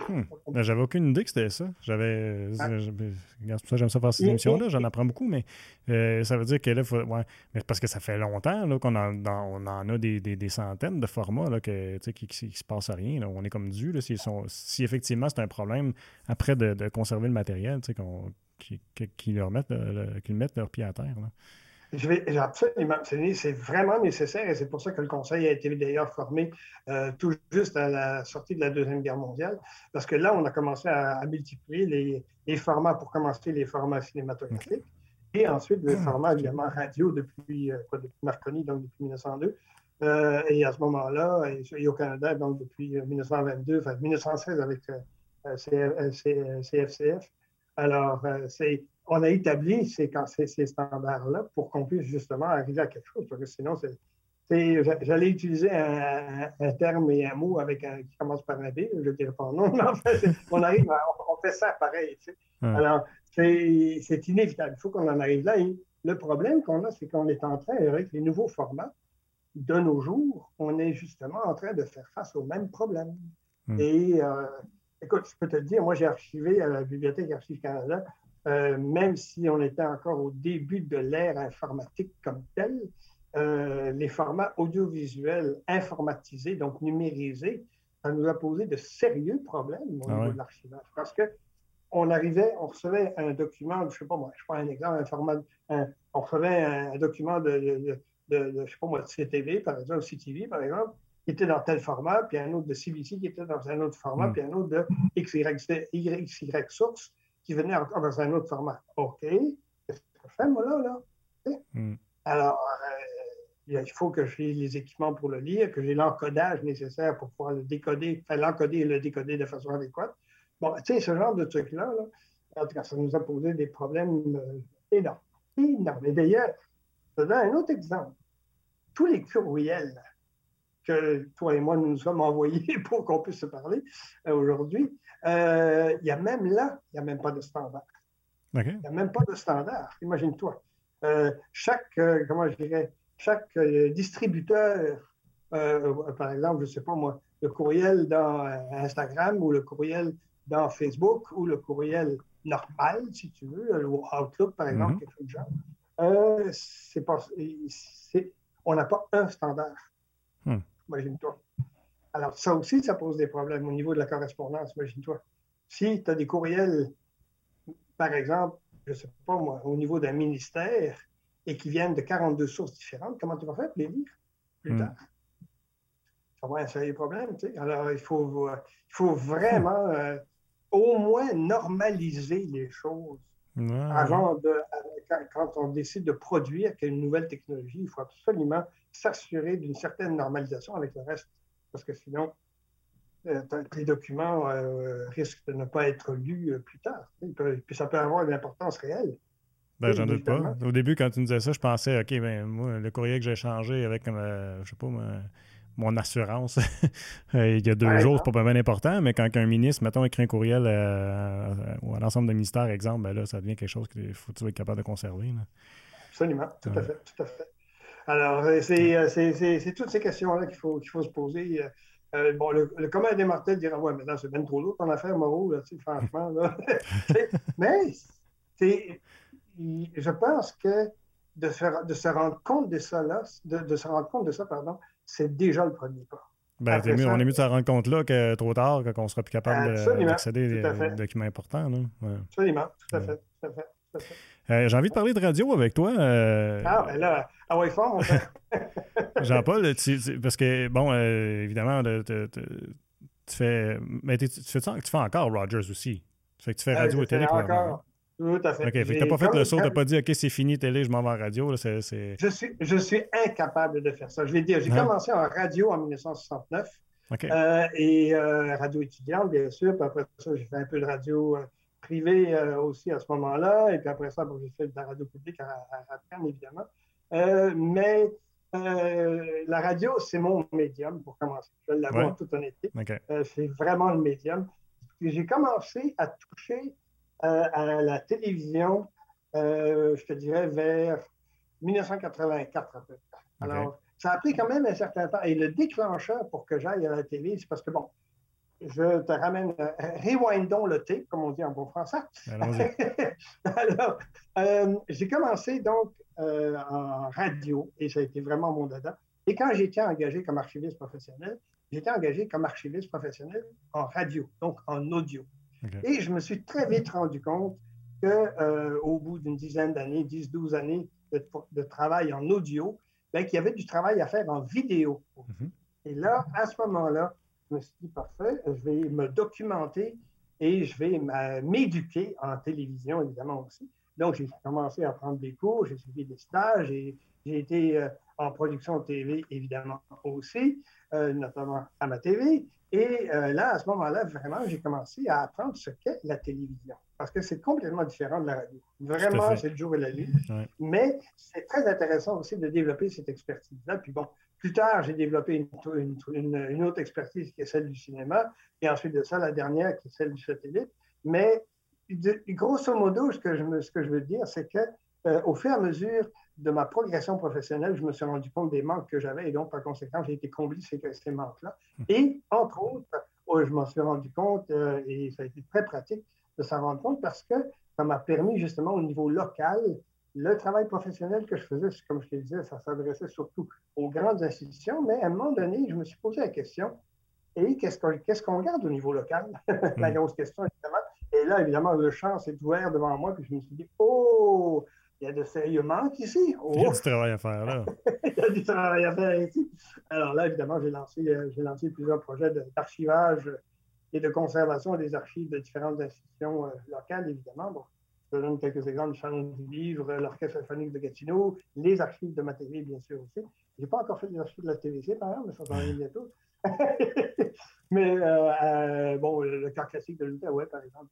Hmm. Ben, j'avais aucune idée que c'était ça. J'avais. Ah. C'est pour ça j'aime ça faire ces émissions-là. J'en apprends beaucoup, mais euh, ça veut dire que là, faut, ouais, parce que ça fait longtemps qu'on en, on en a des, des, centaines de formats là, que, qui ne se passe rien. Là. On est comme dû. Là, si, si, effectivement c'est un problème après de, de conserver le matériel, qu'ils leur mettent, mettent leur pied à terre. Là. Je vais absolument, c'est vraiment nécessaire et c'est pour ça que le Conseil a été d'ailleurs formé euh, tout juste à la sortie de la Deuxième Guerre mondiale, parce que là, on a commencé à, multiplier les, formats pour commencer les formats cinématographiques et ensuite les formats évidemment radio depuis, euh, quoi, depuis Marconi, donc depuis 1902. Euh, et à ce moment-là, et, au Canada, donc depuis 1922, enfin 1916 avec CFCF. Alors, c'est on a établi ces, ces standards-là pour qu'on puisse justement arriver à quelque chose. Parce que sinon, c'est. J'allais utiliser un, terme et un mot avec qui commence par un B, je ne dirais pas non, mais en fait, on arrive on, fait ça pareil. Alors, c'est inévitable. Il faut qu'on en arrive là. le problème qu'on a, c'est qu'on est en train, avec les nouveaux formats de nos jours, on est justement en train de faire face au même problème. Hmm. Et euh, écoute, je peux te dire, moi j'ai archivé à la Bibliothèque Archives Canada euh, même si on était encore au début de l'ère informatique comme telle, euh, les formats audiovisuels informatisés, donc numérisés, ça nous a posé de sérieux problèmes au ah niveau de l'archivage. Parce que on arrivait, on recevait un document, je ne sais pas moi, je prends un exemple, un format, on recevait un, document de, de, de, je sais pas moi, de CTV, par exemple, CTV, par exemple, qui était dans tel format, puis un autre de CBC qui était dans un autre format, hmm. puis un autre de XY, XY source qui venait encore dans un autre format. OK, qu'est-ce que je fais, moi, là? là? Hmm. Alors, euh, il faut que j'ai les équipements pour le lire, que j'ai l'encodage nécessaire pour pouvoir le décoder, enfin, l'encoder et le décoder de façon adéquate. Bon, tu sais, ce genre de truc-là, en tout cas, ça nous a posé des problèmes euh, énormes. Énormes. Et d'ailleurs, je te donne un autre exemple. Tous les courriels que toi et moi nous nous sommes envoyés pour qu'on puisse se parler euh, aujourd'hui, euh, il y a même là, il n'y a même pas de standard. Il n'y a même pas de standard. Imagine-toi. Euh, chaque, comment je dirais, chaque distributeur, par exemple, je ne sais pas moi, le courriel dans Instagram ou le courriel dans Facebook ou le courriel normal, si tu veux, ou Outlook, par exemple, mm-hmm. quelque chose de genre, pas, on n'a pas un standard. Hmm imagine-toi. Alors, ça aussi, ça pose des problèmes au niveau de la correspondance, imagine-toi. Si tu as des courriels, par exemple, je ne sais pas moi, au niveau d'un ministère et qui viennent de 42 sources différentes, comment tu vas faire pour les lire plus hmm. tard? Ça va un des problèmes, tu sais. Alors, il faut, il faut vraiment euh, au moins normaliser les choses. Avant de, quand, on décide de produire une nouvelle technologie, il faut absolument s'assurer d'une certaine normalisation avec le reste, parce que sinon, euh, les documents euh, risquent de ne pas être lus euh, plus tard. puis ça peut avoir une importance réelle. Ben, j'en doute pas. Au début, quand tu me disais ça, je pensais, OK, ben, moi, le courrier que j'ai changé avec, je sais pas, mon assurance il y a deux jours, c'est pas bien important, mais quand un ministre, mettons, écrit un courriel à, l'ensemble des ministères, exemple, ben là, ça devient quelque chose qu'il faut être capable de conserver. Absolument, tout à fait, tout à fait. Alors, euh, euh, c'est toutes ces questions-là qu'il faut, qu'il faut se poser. Euh, bon, le, le commun des mortels dira Ouais, mais là, c'est bien trop lourd ton affaire, Moreau, là, franchement. Là. mais je pense que de, faire, de se rendre compte de ça, là, de, de se rendre compte de ça, pardon, c'est déjà le premier pas. Ben, mieux, on est mieux de se rendre compte là que trop tard, qu'on sera plus capable d'accéder à des documents importants. Là. Absolument, tout à fait. Tout à fait. Euh, j'ai envie de parler de radio avec toi. Euh, ah, ben là, ah ouais, fort, Jean-Paul, parce que, bon, euh, évidemment, tu fais. Mais tu fais, tu fais encore Rogers aussi. Tu fais que tu fais radio et télé. Encore. Tout à fait. OK, fait que t'as pas fait le saut, t'as pas dit, OK, c'est fini, télé, je m'en vais en radio. Là, Je, suis, je suis incapable de faire ça. Je vais dire, j'ai hein? commencé en radio en 1969. et radio étudiante, bien sûr. Puis après ça, j'ai fait un peu de radio privé euh, aussi à ce moment-là. Et puis après ça, j'ai fait de la radio publique à, à, évidemment. Euh, mais la radio, c'est mon médium pour commencer. Je l'avoue en toute honnêteté. c'est vraiment le médium. J'ai commencé à toucher à la télévision, je te dirais, vers 1984 à peu près. Alors, ça a pris quand même un certain temps. Et le déclencheur pour que j'aille à la télé, c'est parce que, bon, je te ramène, euh, rewindons le thé, comme on dit en bon français. Alors, euh, j'ai commencé donc euh, en radio et ça a été vraiment mon dada. Et quand j'étais engagé comme archiviste professionnel, j'étais engagé comme archiviste professionnel en radio, donc en audio. Et je me suis très vite rendu compte qu'au bout d'une dizaine d'années, 10-12 années de, travail en audio, ben, qu'il y avait du travail à faire en vidéo. Mhm. Et là, à ce moment-là, me suis dit, parfait, je vais me documenter et je vais m'éduquer en télévision, évidemment aussi. Donc, j'ai commencé à prendre des cours, j'ai suivi des stages, et j'ai été euh, en production de TV, évidemment aussi, euh, notamment à ma TV. Et euh, là, à ce moment-là, vraiment, j'ai commencé à apprendre ce qu'est la télévision. Parce que c'est complètement différent de la radio. Vraiment, c'est le jour et la nuit. Mais c'est très intéressant aussi de développer cette expertise-là. Puis bon, plus tard, j'ai développé une, autre expertise qui est celle du cinéma. Et ensuite de ça, la dernière qui est celle du satellite. Mais grosso modo, ce que je, ce que je veux dire, c'est que euh, au fur et à mesure de ma progression professionnelle, je me suis rendu compte des manques que j'avais et donc, par conséquent, j'ai été comblé ces, ces manques-là. Hmm. Et, entre autres, oh, je m'en suis rendu compte euh, et ça a été très pratique de s'en rendre compte parce que ça m'a permis justement au niveau local, le travail professionnel que je faisais, comme je te disais, ça s'adressait surtout aux grandes institutions, mais à un moment donné, je me suis posé la question, et qu'est-ce qu'on qu'on garde au niveau local? la hmm. grosse question, évidemment. Et là, évidemment, le champ s'est ouvert devant moi, puis je me suis dit, oh, il y a de sérieux manques ici. Il y a du travail à faire là. il y a du travail à faire ici. Alors là, évidemment, j'ai lancé, euh, lancé plusieurs projets d'archivage et de conservation des archives de différentes institutions euh, locales, évidemment. Bon, je donne quelques exemples du Salon du Livre, l'Orchestre symphonique de Gatineau, les archives de ma télé, bien sûr aussi. Je n'ai pas encore fait les archives de la TVC, par exemple, mais ça s'en vient bientôt. mais euh, bon, le cas classique de l'Outaouais, par exemple.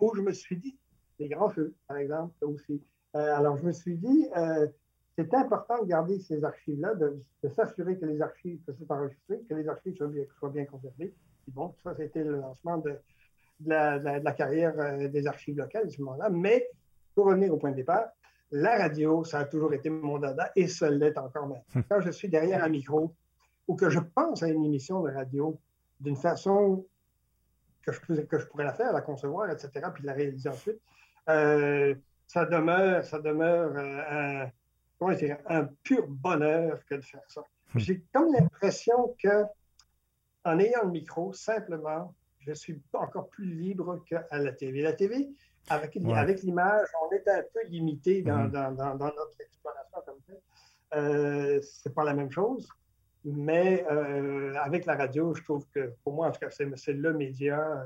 où je me suis dit, les grands feux, par exemple, aussi. Euh, alors, je me suis dit, euh, c'est important de garder ces archives-là, de, s'assurer que les archives, que c'est enregistré, que les archives soient bien, soient bien conservées. bon, ça, c'était le lancement de, la, carrière euh, des archives locales à ce moment-là. Mais, pour revenir au point de départ, la radio, ça a toujours été mon dada et ça l'est encore maintenant. Hum. Quand je suis derrière un micro ou que je pense à une émission de radio d'une façon que je, que je pourrais la faire, la concevoir, etc., puis la réaliser ensuite, euh, ça demeure, ça demeure euh, un, un pur bonheur que de faire ça. Hmm. J'ai comme l'impression que en ayant le micro, simplement, je suis encore plus libre qu'à la TV. La TV, avec, avec l'image, on est un peu limité dans, hmm. dans, dans, notre exploration comme ça. Euh, c'est pas la même chose. Mais euh, avec la radio, je trouve que pour moi, en tout cas, c'est le média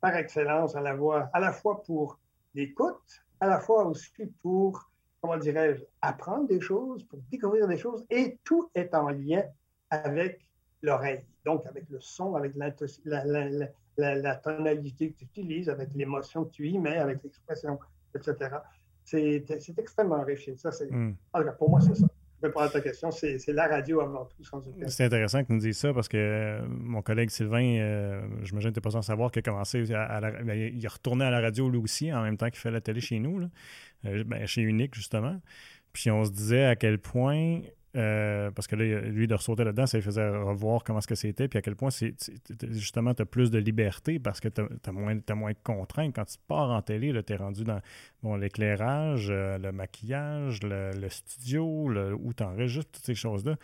par excellence à la, voix, à la fois pour l'écoute, à la fois aussi pour, comment dirais-je, apprendre des choses, pour découvrir des choses, et tout est en lien avec l'oreille, donc avec le son, avec la, la, tonalité que tu utilises, avec l'émotion que tu y mets, avec l'expression, etc. C'est extrêmement riche. Ça, hmm. pour moi, c'est ça répondre à ta question, c'est la radio avant tout, sans C'est intéressant que tu nous dises ça parce que euh, mon collègue Sylvain, euh, je m'imagine que tu n'es pas sans savoir qu'il a commencé à, ben, il est retourné à la radio lui aussi en même temps qu'il fait la télé chez nous, euh, ben, chez Unique justement. Puis on se disait à quel point euh, parce que là, lui, de ressauter là-dedans, ça lui faisait revoir comment ce que c'était, puis à quel point c'est justement tu as plus de liberté parce que tu as, moins, moins de contraintes. Quand tu pars en télé, tu es rendu dans bon, l'éclairage, euh, le maquillage, le, studio, le, où tu enregistres, toutes ces choses-là.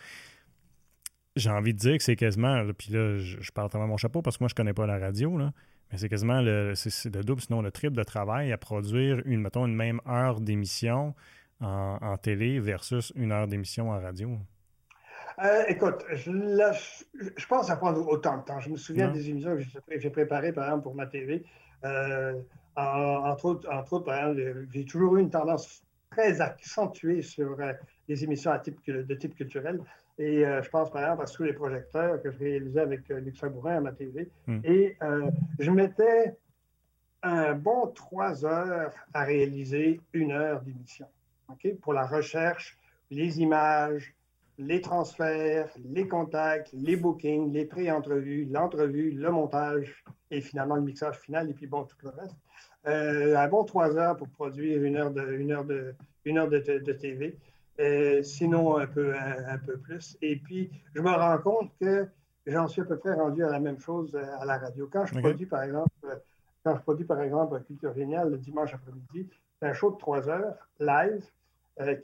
J'ai envie de dire que c'est quasiment, puis là, je, parle à mon chapeau parce que moi, je connais pas la radio, là, mais c'est quasiment le, le double, sinon le triple de travail à produire une, mettons, une même heure d'émission en, télé versus une heure d'émission en radio? Euh, écoute, je, je, pense à prendre autant de temps. Je me souviens des émissions que j'ai préparées, par exemple, pour ma TV. Euh, entre, autres, entre autres, par exemple, j'ai toujours eu une tendance très accentuée sur euh, les émissions à type, de type culturel. Et je pense, par exemple, à tous les projecteurs que je réalisais avec Luc Sabourin à ma TV. Hmm. Et je mettais un bon trois heures à réaliser une heure d'émission pour la recherche, les images, les transferts, les contacts, les bookings, les pré-entrevues, l'entrevue, le montage et finalement le mixage final et puis bon, tout le reste. Euh, un bon trois heures pour produire une heure de, une heure de, une heure de, de TV. Euh, sinon un peu, un, peu plus. Et puis, je me rends compte que j'en suis à peu près rendu à la même chose euh, à la radio. Quand je produis, par exemple, par exemple, Culture Géniale le dimanche après-midi, c'est un show de trois heures, live,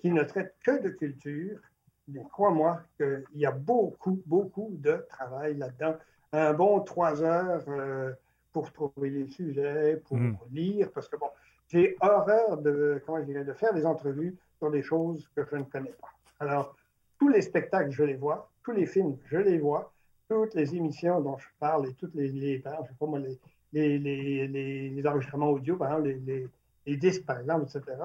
qui ne traite que de culture, mais crois-moi qu'il y a beaucoup, beaucoup de travail là-dedans. Un bon trois heures euh, pour trouver les sujets, pour hmm. lire, parce que bon, j'ai horreur de, comment je dirais, de faire des entrevues sur des choses que je ne connais pas. Alors, tous les spectacles, je les vois, tous les films, je les vois, toutes les émissions dont je parle et toutes les, les je sais pas moi, les, les, les, enregistrements audio, par exemple, les, disques, par exemple, etc.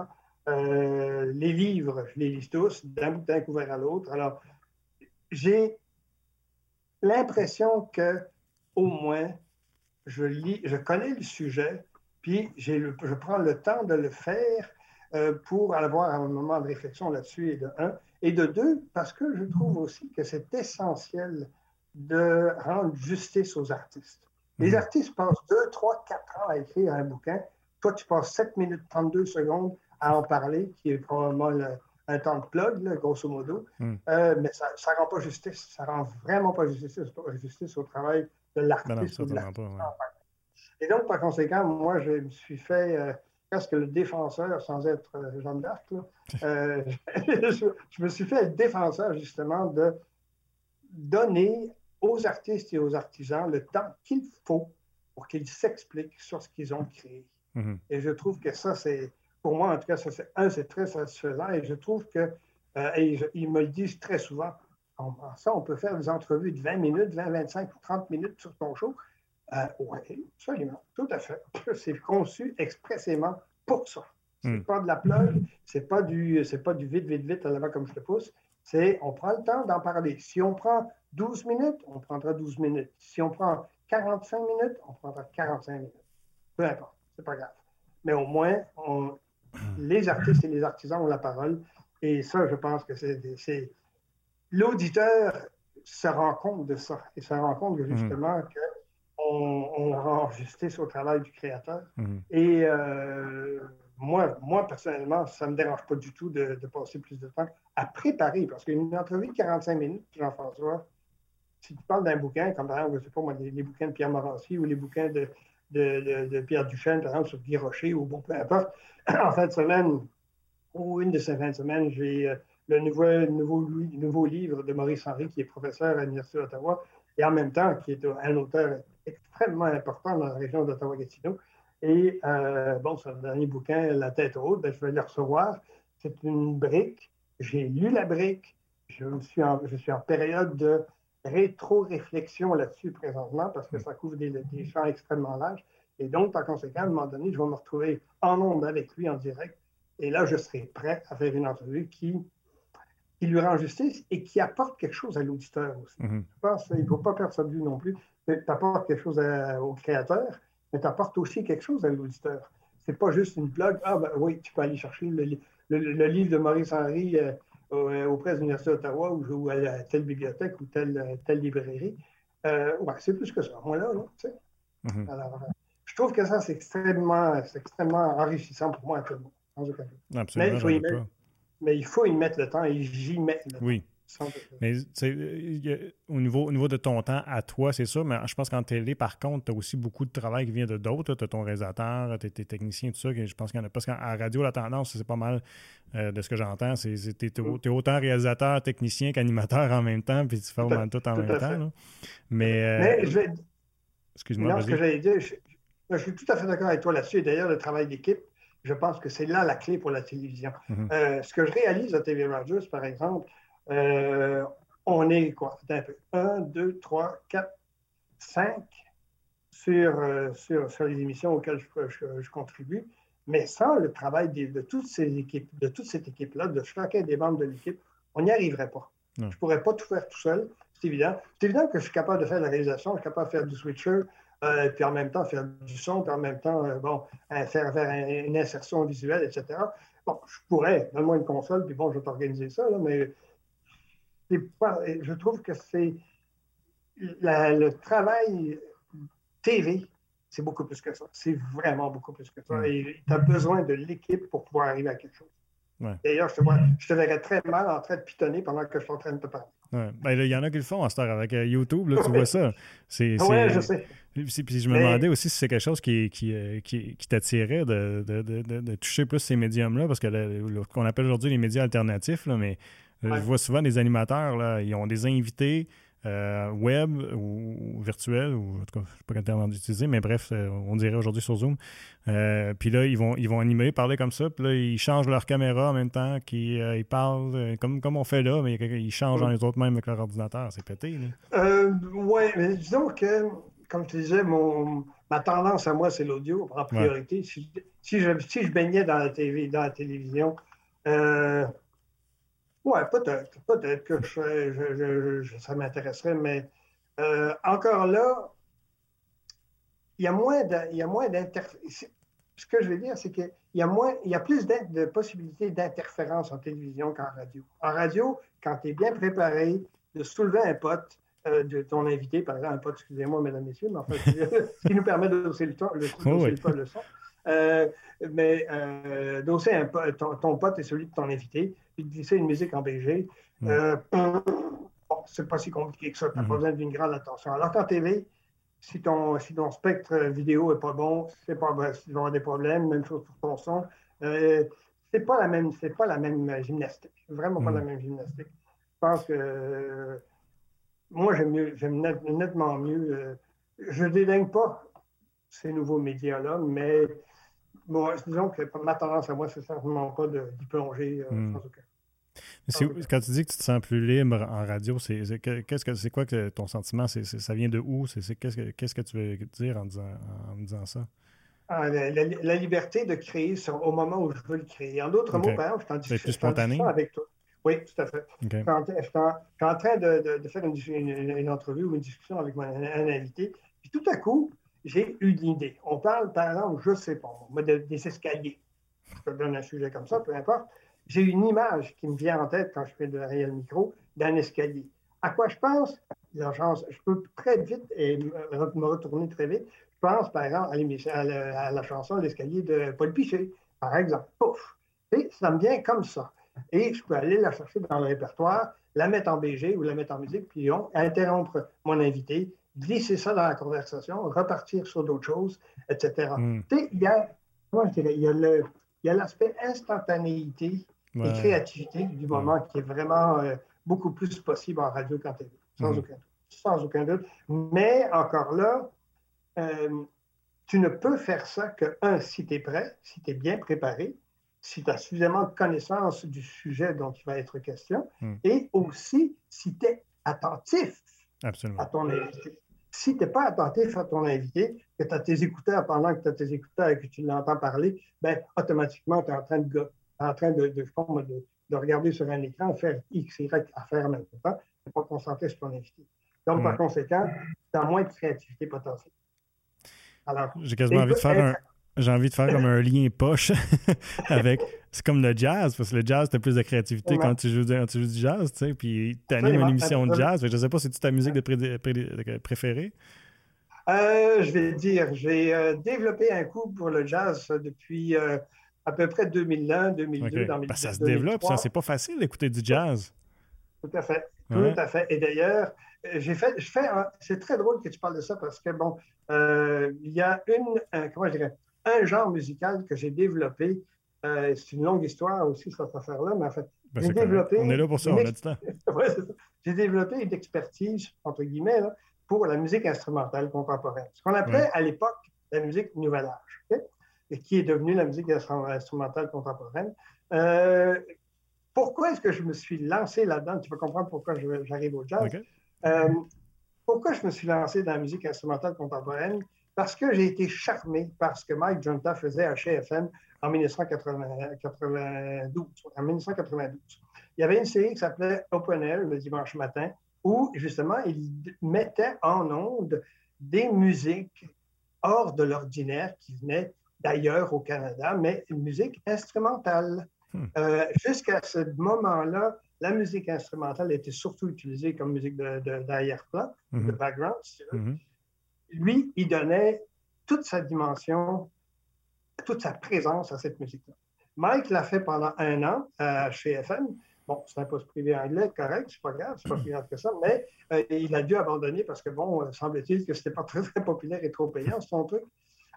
Euh, les livres, je les lis tous, d'un bout d'un couvert à l'autre. Alors, j'ai l'impression que, au moins, je lis, je connais le sujet, puis je prends le temps de le faire euh, pour avoir un moment de réflexion là-dessus, et de un. Et de deux, parce que je trouve aussi que c'est essentiel de rendre justice aux artistes. Les mmh. artistes passent deux, trois, quatre ans à écrire un bouquin. Toi, tu passes 7 minutes 32 secondes à en parler, qui est probablement un temps de plug, grosso modo. Hmm. Euh, mais ça ne rend pas justice. Ça rend vraiment pas justice, justice au travail de l'artiste. Et donc, par conséquent, moi, je me suis fait euh, presque le défenseur, sans être euh, Jeanne d'Arc. je, je, me suis fait le défenseur, justement, de donner aux artistes et aux artisans le temps qu'il faut pour qu'ils s'expliquent sur ce qu'ils ont créé. Hmm. Et je trouve que ça, c'est pour moi, en tout cas, ça, c'est, un, c'est très satisfaisant et je trouve que, euh, et ils me le disent très souvent, en ça, on peut faire des entrevues de 20 minutes, 20, 25 ou 30 minutes sur ton show. Euh, oui, absolument, tout à fait. C'est conçu expressément pour ça. C'est hmm. pas de la plug, c'est pas du c'est pas du vite, vite, vite à l'avant comme je te pousse. C'est on prend le temps d'en parler. Si on prend 12 minutes, on prendra 12 minutes. Si on prend 45 minutes, on prendra 45 minutes. Peu importe, c'est pas grave. Mais au moins, on, les artistes et les artisans ont la parole. Et ça, je pense que c'est. L'auditeur se rend compte de ça. Et se rend compte mhm. justement qu'on on rend justice au travail du créateur. Mhm. Et euh, moi, moi, personnellement, ça ne me dérange pas du tout de, passer plus de temps à préparer. Parce qu'une entrevue de 45 minutes, Jean-François, si tu parles d'un bouquin, comme par exemple, je sais pas moi, les, bouquins de Pierre Morancy ou les bouquins de, Pierre Duchesne, par exemple, sur Guy Rocher ou bon, peu importe. en fin de semaine, ou une de ces fins de semaine, j'ai euh, le nouveau, nouveau, nouveau livre de Maurice Henry, qui est professeur à l'Université d'Ottawa, et en même temps, qui est un auteur extrêmement important dans la région d'Ottawa-Gatineau. Et euh, bon, son dernier bouquin, La tête haute, ben, je vais le recevoir. C'est une brique. J'ai lu la brique. Je, suis je suis en période de rétro-réflexion là-dessus présentement parce que ça couvre des, champs extrêmement larges. Et donc, par conséquent, à un moment donné, je vais me retrouver en ondes avec lui en direct. Et là, je serai prêt à faire une entrevue qui, qui lui rend justice et qui apporte quelque chose à l'auditeur aussi. Mm-hmm. Je pense qu'il ne faut pas perdre ça de vue non plus. Tu apportes quelque chose au créateur, mais tu apportes aussi quelque chose à l'auditeur. C'est pas juste une blog. Ah, ben oui, tu peux aller chercher le, livre de Maurice Henry. Euh, auprès de l'Université d'Ottawa ou, à telle bibliothèque ou telle, telle librairie. Euh, ouais, c'est plus que ça. Moi, là, tu sais. Mm-hmm. Alors, euh, je trouve que ça, c'est extrêmement, extrêmement enrichissant pour moi, actuellement. Absolument. Mais il, faut y mettre, mais il faut y mettre le temps et j'y mets le oui. Mais au niveau, au niveau de ton temps à toi, c'est ça, mais je pense qu'en télé, par contre, tu as aussi beaucoup de travail qui vient de d'autres. Tu as ton réalisateur, tes, techniciens, tout ça. Je pense qu'il y en a. Parce qu'en radio, la tendance, c'est pas mal euh, de ce que j'entends. Tu es, autant réalisateur, technicien qu'animateur en même temps, puis tu fais au tout, en même temps. Mais, euh, mais je vais... Excuse-moi. ce que j'allais dire, je, suis tout à fait d'accord avec toi là-dessus. D'ailleurs, le travail d'équipe, je pense que c'est là la clé pour la télévision. Mm-hmm. Euh, ce que je réalise à TV Rogers, par exemple, euh, on est quoi? Un peu. 1, 2, 3, 4, 5 sur, euh, sur, sur, les émissions auxquelles je, contribue. Mais sans le travail de, toutes ces équipes, de toute cette équipe-là, de chacun des membres de l'équipe, on n'y arriverait pas. Je ne pourrais pas tout faire tout seul, c'est évident. C'est évident que je suis capable de faire la réalisation, je suis capable de faire du switcher, euh, puis en même temps faire du son, puis en même temps, bon, faire, faire une insertion visuelle, etc. bon, je pourrais, donne-moi une console, puis bon, je vais t'organiser ça, là, mais pas, je trouve que c'est le travail TV, c'est beaucoup plus que ça. C'est vraiment beaucoup plus que ça. Et tu as besoin de l'équipe pour pouvoir arriver à quelque chose. D'ailleurs, je te, je te verrais très mal en train de pitonner pendant que je suis en train de te parler. Ouais. Ben, il y en a qui le font en star avec euh, YouTube, là, tu vois ça. Oui, je sais. Puis, je me demandais aussi si c'est quelque chose qui, qui, euh, qui, qui t'attirait de, de, de, de, toucher plus ces médiums-là, parce que ce qu'on appelle aujourd'hui les médias alternatifs, là, mais euh, je vois souvent des animateurs, là, ils ont des invités euh, web ou, virtuel, ou en tout cas, je ne sais pas quel terme utiliser, mais bref, euh, on dirait aujourd'hui sur Zoom. Euh, puis là, ils vont, ils vont animer, parler comme ça, puis là, ils changent leur caméra en même temps, qu'ils ils parlent comme, comme on fait là, mais ils changent dans les autres même avec leur ordinateur. C'est pété, là. oui, mais disons que, comme tu disais, mon, ma tendance à moi, c'est l'audio en priorité. Si, si, je, si je baignais dans la, TV, dans la télévision, oui, peut-être. Peut-être que je, ça m'intéresserait, mais euh, encore là, il y a moins d'interférences. Ce que je veux dire, c'est qu'il y a moins, il y a plus de possibilités d'interférence en télévision qu'en radio. En radio, quand tu es bien préparé de soulever un pote, euh, de ton invité, par exemple, un pote, excusez-moi, mesdames, messieurs, mais en fait, ce qui nous permet de doser le, temps, le, oh, le son. Euh, mais euh, doser un, ton, pote et celui de ton invité, puis glisser une musique en BG, mm. euh, c'est pas si compliqué que ça. Tu n'as pas besoin d'une grande attention. Alors qu'en TV, si ton, si ton spectre vidéo n'est pas bon, c'est pas, ben, tu vas avoir des problèmes, même chose pour ton son. Euh, c'est pas la même, c'est pas la même gymnastique. Vraiment pas la mm. même gymnastique. Je pense que moi j'aime mieux, j'aime nettement mieux. je ne dédaigne pas ces nouveaux médias-là, mais bon, disons que ma tendance à moi, c'est certainement pas d'y plonger euh, hmm. sans aucun. Quand tu dis que tu te sens plus libre en radio, c'est qu'est-ce que c'est quoi que ton sentiment? Ça vient de où? Qu'est-ce que tu veux dire en disant, en disant ça? Ah, la, liberté de créer au moment où je veux le créer. En d'autres mots, par exemple, je t'en discussion, plus spontané? avec toi. Oui, tout à fait. Je, suis en, train de, de, faire une, une, entrevue ou une discussion avec mon, un invité, puis tout à coup, j'ai une idée. On parle, par exemple, je sais pas, des escaliers. Je donne un sujet comme ça, peu importe. J'ai une image qui me vient en tête quand je fais derrière le micro d'un escalier. À quoi je pense? je peux très vite et me retourner très vite. Je pense, par exemple, à, la, chanson L'escalier de Paul Piché, par exemple. Pouf! Et ça me vient comme ça. Et je peux aller la chercher dans le répertoire, la mettre en BG ou la mettre en musique, puis interrompre mon invité glisser ça dans la conversation, repartir sur d'autres choses, etc. Hmm. Tu sais, il y a, comment je dirais, il y a l'aspect instantanéité et créativité du moment qui est vraiment euh, beaucoup plus possible en radio qu'en télé, sans hmm. aucun doute. Sans aucun doute. Mais encore là, euh, tu ne peux faire ça que, un, si tu es prêt, si tu es bien préparé, si tu as suffisamment de connaissance du sujet dont il va être question, hmm. et aussi si tu es attentif à ton invité si tu n'es pas attentif à ton invité, que tu as tes écouteurs pendant que tu as tes écouteurs et que tu l'entends parler, ben, automatiquement, tu es en train, de, en train de, de, de, regarder sur un écran, faire X, Y à faire en même temps, et pas concentrer sur ton invité. Donc, par conséquent, tu as moins de créativité potentielle. J'ai quasiment envie de faire un j'ai envie de faire comme un lien poche avec. C'est comme le jazz, parce que le jazz, tu as plus de créativité quand, tu joues, tu joues, du jazz, tu sais, puis tu animes une émission de jazz. Je ne sais pas si c'est ta musique de préférée. Euh, je vais dire, j'ai euh, développé un coup pour le jazz depuis euh, à peu près 2001, 2002, dans mes Ça se développe, ça. C'est pas facile d'écouter du jazz. Tout à fait. Tout à fait. Et d'ailleurs, j'ai fait, je fais, c'est très drôle que tu parles de ça parce que bon, il y a une, comment je dirais, un genre musical que j'ai développé. Euh, c'est une longue histoire aussi, cette affaire-là, mais en fait, ben, j'ai développé. On est là pour ça, on a du temps. j'ai développé une expertise, entre guillemets, pour la musique instrumentale contemporaine. Ce qu'on appelait à l'époque la musique Nouvel Âge, et qui est devenue la musique instrumentale contemporaine. Euh, pourquoi est-ce que je me suis lancé là-dedans? Tu vas comprendre pourquoi j'arrive au jazz. Euh, pourquoi je me suis lancé dans la musique instrumentale contemporaine? Parce que j'ai été charmé par ce que Mike Junta faisait à FM en 1992. En 1992. Il y avait une série qui s'appelait Open Air le dimanche matin où justement il mettait en onde des musiques hors de l'ordinaire qui venaient d'ailleurs au Canada, mais une musique instrumentale. Hmm. Jusqu'à ce moment-là, la musique instrumentale était surtout utilisée comme musique d'arrière-plan, de, de, hmm. background, si tu veux. Hmm. Lui, il donnait toute sa dimension, toute sa présence à cette musique-là. Mike l'a fait pendant un an chez FM. Bon, c'est un poste privé anglais, correct, c'est pas grave, c'est pas plus grave que ça, mais euh, il a dû abandonner parce que, bon, euh, semble-t-il que c'était pas très, très populaire et trop payant, son truc.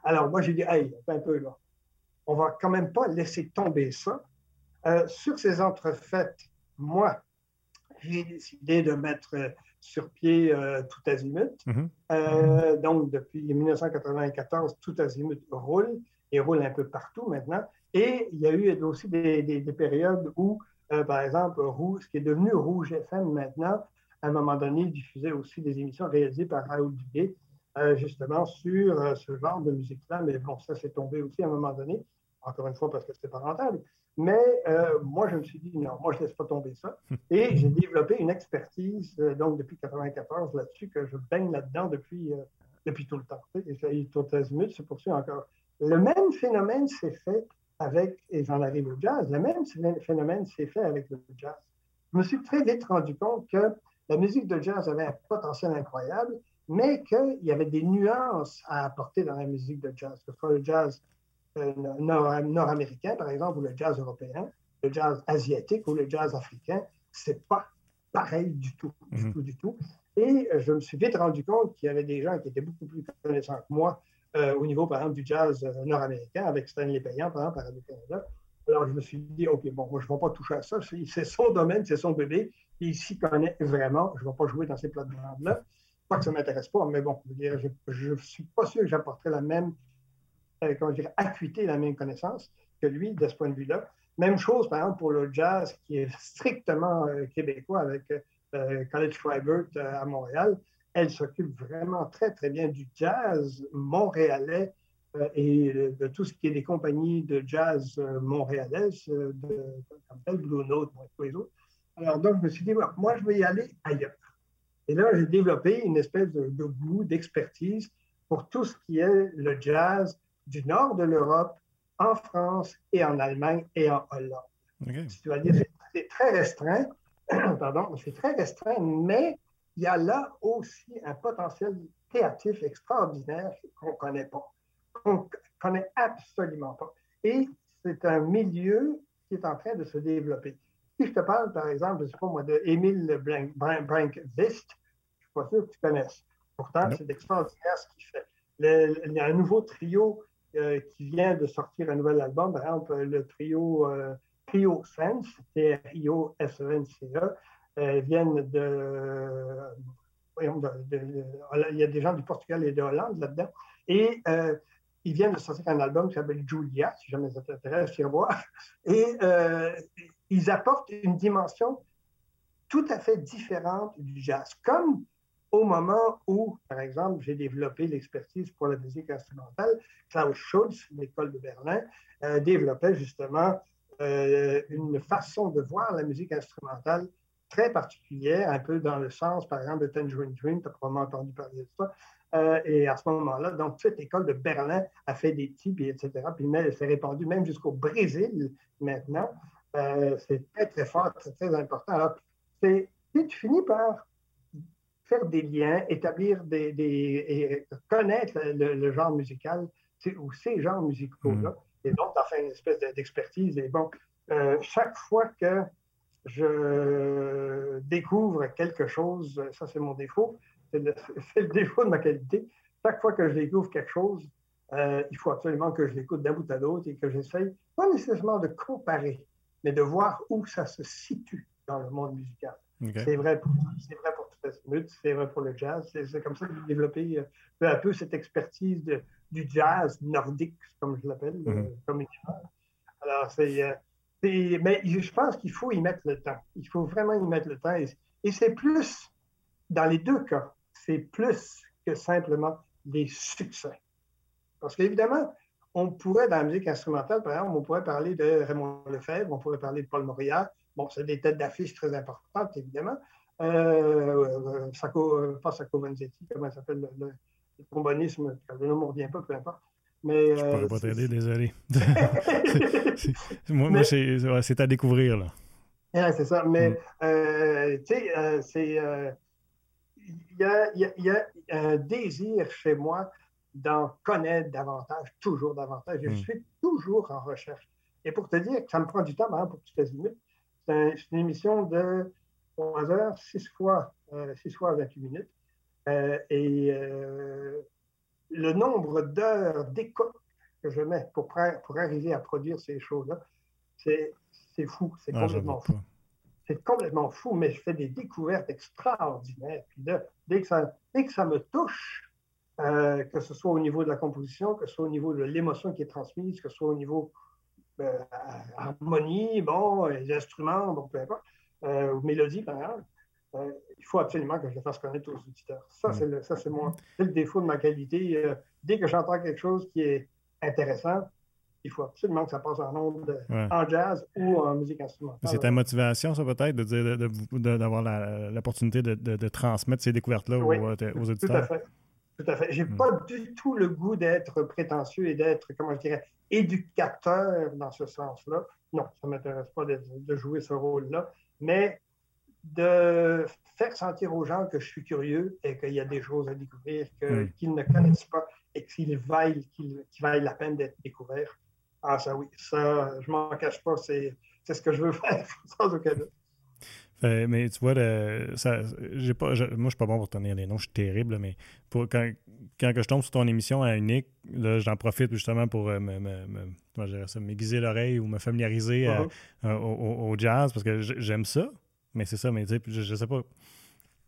Alors, moi, j'ai dit, hey, un peu là, on va quand même pas laisser tomber ça. Euh, sur ces entrefaites, moi, j'ai décidé de mettre sur pied tout azimut. Mm-hmm. donc, depuis 1994, tout azimut roule et roule un peu partout maintenant. Et il y a eu aussi des, des périodes où euh, par exemple, Rouge, ce qui est devenu Rouge FM maintenant, à un moment donné, diffusait aussi des émissions réalisées par Raoul euh, justement sur euh, ce genre de musique-là. Mais bon, ça s'est tombé aussi à un moment donné, encore une fois parce que c'était pas Mais moi, je me suis dit, non, moi, je ne laisse pas tomber ça. Et j'ai développé une expertise, donc depuis 1994, là-dessus, que je baigne là-dedans depuis, depuis tout le temps. Et ça, tout minutes se poursuit encore. Le même phénomène s'est fait avec, et j'en arrive au jazz, le même phénomène s'est fait avec le jazz. Je me suis très vite rendu compte que la musique de jazz avait un potentiel incroyable, mais qu'il y avait des nuances à apporter dans la musique de jazz, que ce soit le jazz euh, nord-américain, par exemple, ou le jazz européen, le jazz asiatique ou le jazz africain, c'est pas pareil du tout, du mm-hmm. tout, du tout. Et je me suis vite rendu compte qu'il y avait des gens qui étaient beaucoup plus connaissants que moi euh, au niveau, par exemple, du jazz euh, nord-américain avec Stanley Payan, par exemple, par Radio-Canada. Alors, je me suis dit, OK, bon, moi, je ne vais pas toucher à ça. C'est son domaine, c'est son bébé. Il s'y connaît vraiment. Je ne vais pas jouer dans ces plates-bandes-là. Pas que ça ne m'intéresse pas, mais bon, je ne suis pas sûr que j'apporterai la même, euh, comment dire, acuité, la même connaissance que lui de ce point de vue-là. Même chose, par exemple, pour le jazz qui est strictement québécois avec College Schreibert à Montréal elle s'occupe vraiment très, très bien du jazz montréalais euh, et de tout ce qui est des compagnies de jazz euh, montréalaises, euh, de, comme Blue Note, tous les autres. Alors, donc, je me suis dit, moi, je vais y aller ailleurs. Et là, j'ai développé une espèce de, goût, d'expertise pour tout ce qui est le jazz du nord de l'Europe, en France et en Allemagne et en Hollande. C'est-à-dire, c'est très restreint, pardon, c'est très restreint, mais il y a là aussi un potentiel créatif extraordinaire qu'on ne connaît pas, qu'on ne connaît absolument pas. Et c'est un milieu qui est en train de se développer. Si je te parle, par exemple, je ne sais pas moi, de Émile Brank-Vist, je ne suis pas sûr que tu connaisses. Pourtant, c'est extraordinaire ce qu'il fait. il y a un nouveau trio euh, qui vient de sortir un nouvel album, par exemple, le trio euh, Trio Sense, T-R-I-O-S-E-N-C-E, euh, viennent de, Il y a des gens du Portugal et de Hollande là-dedans. Et euh, ils viennent de sortir un album qui s'appelle Julia, si jamais ça t'intéresse, tu voir. Et ils apportent une dimension tout à fait différente du jazz. Comme au moment où, par exemple, j'ai développé l'expertise pour la musique instrumentale, Klaus Schulz, l'école de Berlin, développait justement une façon de voir la musique instrumentale très particulière, un peu dans le sens, par exemple, de Tangerine Dream, tu as probablement entendu parler de ça. Euh, et à ce moment-là, donc, cette école de Berlin a fait des types, etc. Puis elle s'est répandue même jusqu'au Brésil maintenant. Euh, c'est très, très fort, très, très important. Alors, c'est, tu finis par faire des liens, établir des, des et connaître le, genre musical ou ces genres musicaux-là. Mm. Et donc, enfin, une espèce d'expertise. Et bon, euh, chaque fois que je découvre quelque chose, ça c'est mon défaut, c'est le, défaut de ma qualité. Chaque fois que je découvre quelque chose, euh, il faut absolument que je l'écoute d'un bout à l'autre et que j'essaye, pas nécessairement de comparer, mais de voir où ça se situe dans le monde musical. C'est vrai, vrai, c'est vrai pour le jazz. C'est comme ça que j'ai développé euh, peu à peu cette expertise du jazz nordique, comme je l'appelle, euh, mhm. comme Alors, c'est. Euh, mais je pense qu'il faut y mettre le temps. Il faut vraiment y mettre le temps. Et, c'est plus, dans les deux cas, c'est plus que simplement des succès. Parce qu'évidemment, on pourrait, dans la musique instrumentale, par exemple, on pourrait parler de Raymond Lefebvre, on pourrait parler de Paul Moria. Bon, c'est des têtes d'affiche très importantes, évidemment. Euh, Sacco, euh, pas Sacco Vanzetti, comment ça s'appelle, le, le, le, nom ne revient pas, peu importe. Mais, je pourrais pas t'aider, désolé. moi, moi c'est à découvrir, là. Ouais, c'est ça. Mais, mm. tu sais, c'est il y, a, un désir chez moi d'en connaître davantage, toujours davantage. Je hmm. suis toujours en recherche. Et pour te dire que ça me prend du temps, hein, pour que tu fasses minutes, c'est une émission de 3 heures, 6 fois, euh, 6 fois 28 minutes. Euh, et euh, le nombre d'heures d'écoute que je mets pour, pour arriver à produire ces choses-là, c'est fou, c'est ah, complètement fou c'est complètement fou, mais je fais des découvertes extraordinaires. Puis dès, que ça, que ça me touche, euh, que ce soit au niveau de la composition, que ce soit au niveau de l'émotion qui est transmise, que ce soit au niveau euh, harmonie, bon, les instruments, bon, peu importe, euh, ou mélodie, par exemple, il faut absolument que je le fasse connaître aux auditeurs. Ça, c'est le, le, défaut de ma qualité. dès que j'entends quelque chose qui est intéressant, il faut absolument que ça passe en ondes en jazz ou en musique instrumentale. C'est ta motivation, ça, peut-être, de dire d'avoir l'opportunité de, transmettre ces découvertes-là aux, aux, auditeurs? Tout à fait. Tout à fait. J'ai n'ai hmm. pas du tout le goût d'être prétentieux et d'être, comment je dirais, éducateur dans ce sens-là. Non, ça ne m'intéresse pas de, jouer ce rôle-là. Mais de faire sentir aux gens que je suis curieux et qu'il y a des choses à découvrir qu'ils ne connaissent pas et qu'ils vaillent, qu'ils vaillent la peine d'être découverts. Ah, ça oui, ça, je m'en cache pas, c'est ce que je veux faire, sans aucun doute. Mais tu vois, ça, j'ai pas, moi, je suis pas bon pour tenir les noms, je suis terrible, mais pour, quand, quand je tombe sur ton émission à Unique, là, j'en profite justement pour euh, me, me, me m'aiguiser l'oreille ou me familiariser uh-huh. euh, au, jazz parce que j'aime ça. Mais c'est ça, mais je, je sais pas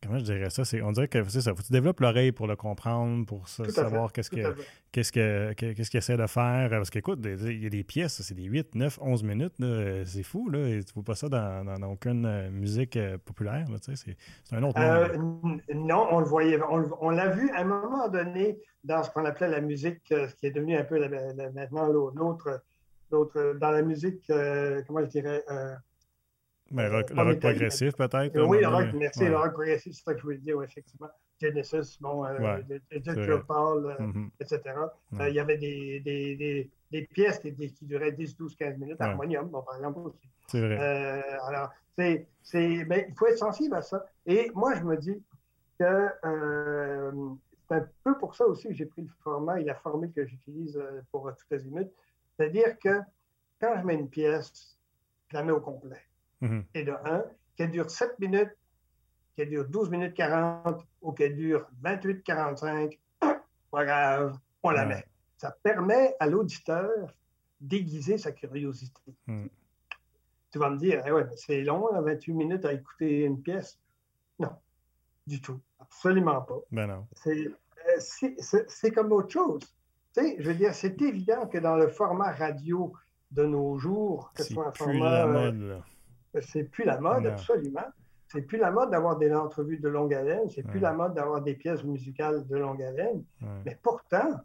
comment je dirais ça? on dirait que c'est ça. Faut que tu développes l'oreille pour le comprendre, pour savoir qu'est-ce que qu'est-ce que qu'est-ce qu'il essaie de faire. Parce qu'écoute, il y a des pièces, c'est des 8, 9, 11 minutes. C'est fou, là. Tu ne vois pas ça dans, aucune euh, musique euh, populaire. C'est un autre euh, Non, on le voyait. On, l'a vu à un moment donné dans ce qu'on appelait la musique, ce qui est devenu un peu maintenant l'autre. Dans la musique, comment je dirais mais le rock progressif, peut-être. Oui, le rock, merci, le rock progressif, c'est ça que je voulais dire, effectivement. Genesis, bon, euh, Paul, euh, mm-hmm. etc. Euh, il y avait des, des, des, des pièces qui, qui, duraient 10, 12, 15 minutes, harmonium, bon, par exemple aussi. C'est vrai. Euh, alors, c'est, c'est, ben, il faut être sensible à ça. Et moi, je me dis que c'est un peu pour ça aussi que j'ai pris le format et la formule que j'utilise pour toutes les minutes. C'est-à-dire que quand je mets une pièce, je la mets au complet. Mm-hmm. Et de 1, qu'elle dure 7 minutes, qu'elle dure 12 minutes 40 ou qu'elle dure 28 45, pas grave, on la met. Ça permet à l'auditeur d'aiguiser sa curiosité. Mm. Tu vas me dire, eh ouais, c'est long, 28 minutes à écouter une pièce. Non, du tout. Absolument pas. Ben non. C'est euh, comme autre chose. Tu sais, je veux dire, c'est évident que dans le format radio de nos jours, que ce soit un format. La mode, là. C'est plus la mode, absolument. C'est plus la mode d'avoir des entrevues de longue haleine, c'est plus la mode d'avoir des pièces musicales de longue haleine. Mais pourtant,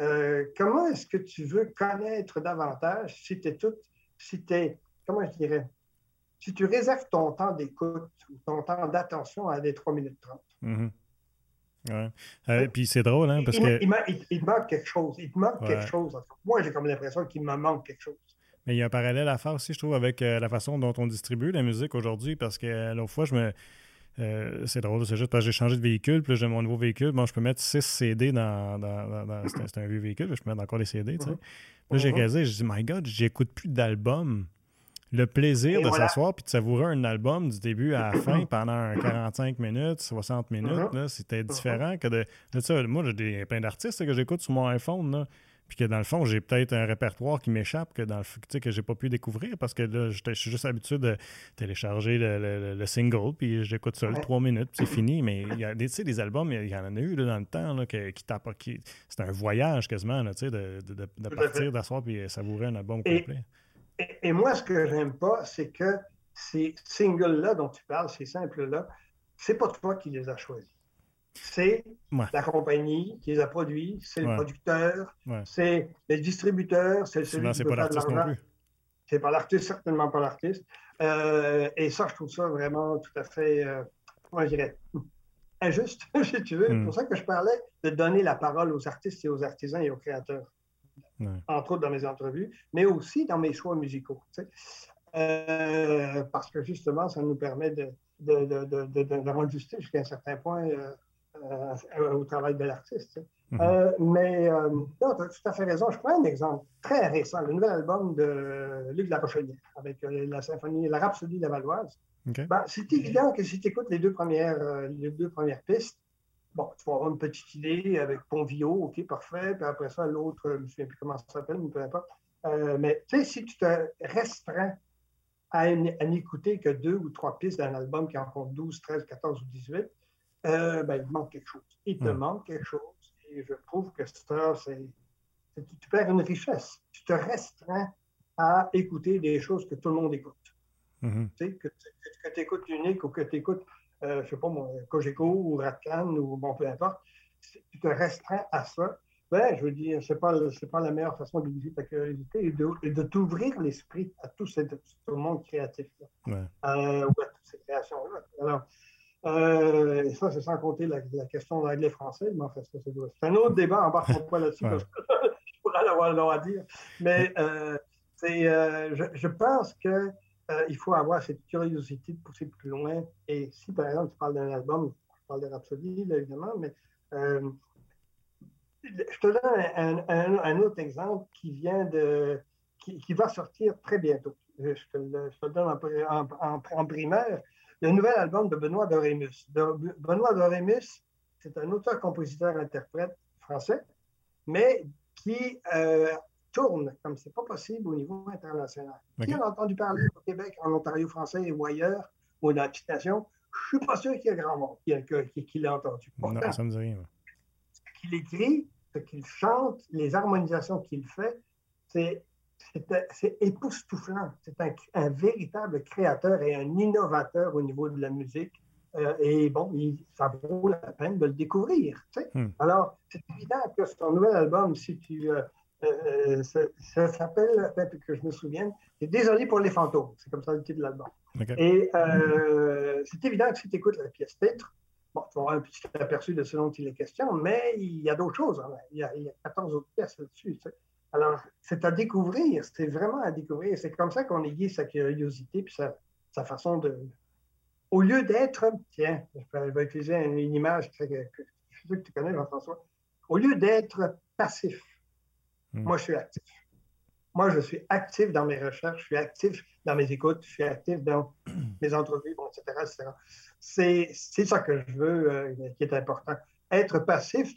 euh, comment est-ce que tu veux connaître davantage si tu es tout, si tu es, comment je dirais, si tu réserves ton temps d'écoute ou ton temps d'attention à des 3 minutes 30? Mm-hmm. Ouais. Euh, puis c'est drôle, hein, parce que. Il, te manque quelque chose. Il te manque quelque chose. Moi, j'ai comme l'impression qu'il me manque quelque chose. Mais il y a un parallèle à faire aussi, je trouve, avec euh, la façon dont on distribue la musique aujourd'hui, parce que euh, l'autre fois, je me. Euh, c'est drôle, c'est juste parce que j'ai changé de véhicule, puis j'ai mon nouveau véhicule. Bon, je peux mettre 6 CD dans. dans, c'est un, vieux véhicule, je peux mettre encore des CD, tu sais. Puis là, j'ai réalisé, j'ai dit, my God, j'écoute plus d'albums. Le plaisir de s'asseoir puis de savourer un album du début à la fin pendant 45 minutes, 60 minutes, uh-huh. c'était différent que de. ça, moi, j'ai plein d'artistes que j'écoute sur mon iPhone. Là puis que dans le fond, j'ai peut-être un répertoire qui m'échappe que dans le que j'ai pas pu découvrir parce que là, je suis juste habitué de télécharger le, single, puis j'écoute ça trois minutes, puis c'est fini. Mais il y a des, des albums, il y en a eu dans le temps là, qui, qui, c'est un voyage quasiment là, de, de, de partir, d'asseoir puis savourer un album complet. Et, moi, ce que j'aime pas, c'est que ces singles-là dont tu parles, ces simples-là, c'est pas toi qui les as choisis c'est la compagnie qui les a produits, c'est le producteur, c'est le distributeur, c'est celui qui peut pas faire de l'argent. C'est pas l'artiste, certainement pas l'artiste. Euh, et ça, je trouve ça vraiment tout à fait, euh, comment je dirais, injuste, si tu veux. C'est hmm. pour ça que je parlais de donner la parole aux artistes et aux artisans et aux créateurs. entre autres dans mes entrevues, mais aussi dans mes choix musicaux. Euh, parce que justement, ça nous permet de, de, de, de, de rendre justice jusqu'à un certain point euh, euh, au travail de l'artiste. Mm-hmm. mais non, tu as tout à fait raison. Je prends un exemple très récent, le nouvel album de Luc Larochelière avec la symphonie, la Rhapsodie de la Valoise. Ben, c'est évident que si tu écoutes les deux, premières, les deux premières pistes, bon, tu vas avoir une petite idée avec Ponvio, OK, parfait. Puis après ça, l'autre, je ne me souviens plus comment ça s'appelle, mais peu importe. mais tu sais, si tu te restreins à, n'écouter que deux ou trois pistes d'un album qui en compte 12, 13, 14 ou 18, euh, ben, il manque quelque chose. Il te manque quelque chose. Et je trouve que ça, c'est. Tu perds une richesse. Tu te restreins à écouter des choses que tout le monde écoute. Mm-hmm. Tu sais, que, tu écoutes Unique ou que tu écoutes, euh, je ne sais pas, mon Cogeco ou Ratcan ou bon, peu importe. Tu te restreins à ça. Ben, je veux dire, ce n'est pas, pas la meilleure façon de d'éviter ta curiosité et de, de t'ouvrir l'esprit à tout ce, monde créatif-là, euh, ou à toutes ces créations-là. Alors, euh, et ça, c'est sans compter la, question de l'anglais-français, mais en fait, c'est un autre débat, embarque pas là-dessus, parce que je pourrais avoir le à dire. Mais euh, c'est, je, je, pense qu'il il faut avoir cette curiosité de pousser plus loin. Et si, par exemple, tu parles d'un album, je parle de Rhapsody, là, évidemment, mais je te donne un, autre exemple qui vient de. qui, va sortir très bientôt. Je te, le, donne en, primaire. Le nouvel album de Benoît Dorémus. Benoît Dorémus, c'est un auteur-compositeur-interprète français, mais qui euh, tourne comme c'est pas possible au niveau international. Qui en a entendu parler au Québec, en Ontario français ou ailleurs, ou dans la citation, je suis pas sûr qu'il y ait grand monde qui, l'ait entendu. non, ça me dit rien qu'il écrit, ce qu'il chante, les harmonisations qu'il fait, c'est époustouflant. C'est un, véritable créateur et un innovateur au niveau de la musique. Euh, et bon, ça vaut la peine de le découvrir. Hmm. Alors, c'est évident que son nouvel album, si tu. Euh, euh, ça, s'appelle, que je me souvienne, c'est Désolé pour les fantômes. C'est comme ça le titre de l'album. Et c'est évident que si tu écoutes la pièce titre, Bon, tu vas avoir un petit aperçu de ce dont il est question, mais il y a d'autres choses. Hein. Il, y a, 14 autres pièces là-dessus. Alors, c'est à découvrir, c'est vraiment à découvrir. C'est comme ça qu'on aiguise sa curiosité puis sa, sa façon de. Au lieu d'être, tiens, je vais utiliser une, image que, sûr que tu connais, Jean-François. Au lieu d'être passif, hmm. moi, je suis actif. Moi, je suis actif dans mes recherches, je suis actif dans mes écoutes, je suis actif dans mes entrevues, etc., etc c'est ça que je veux, euh, qui est important. Être passif,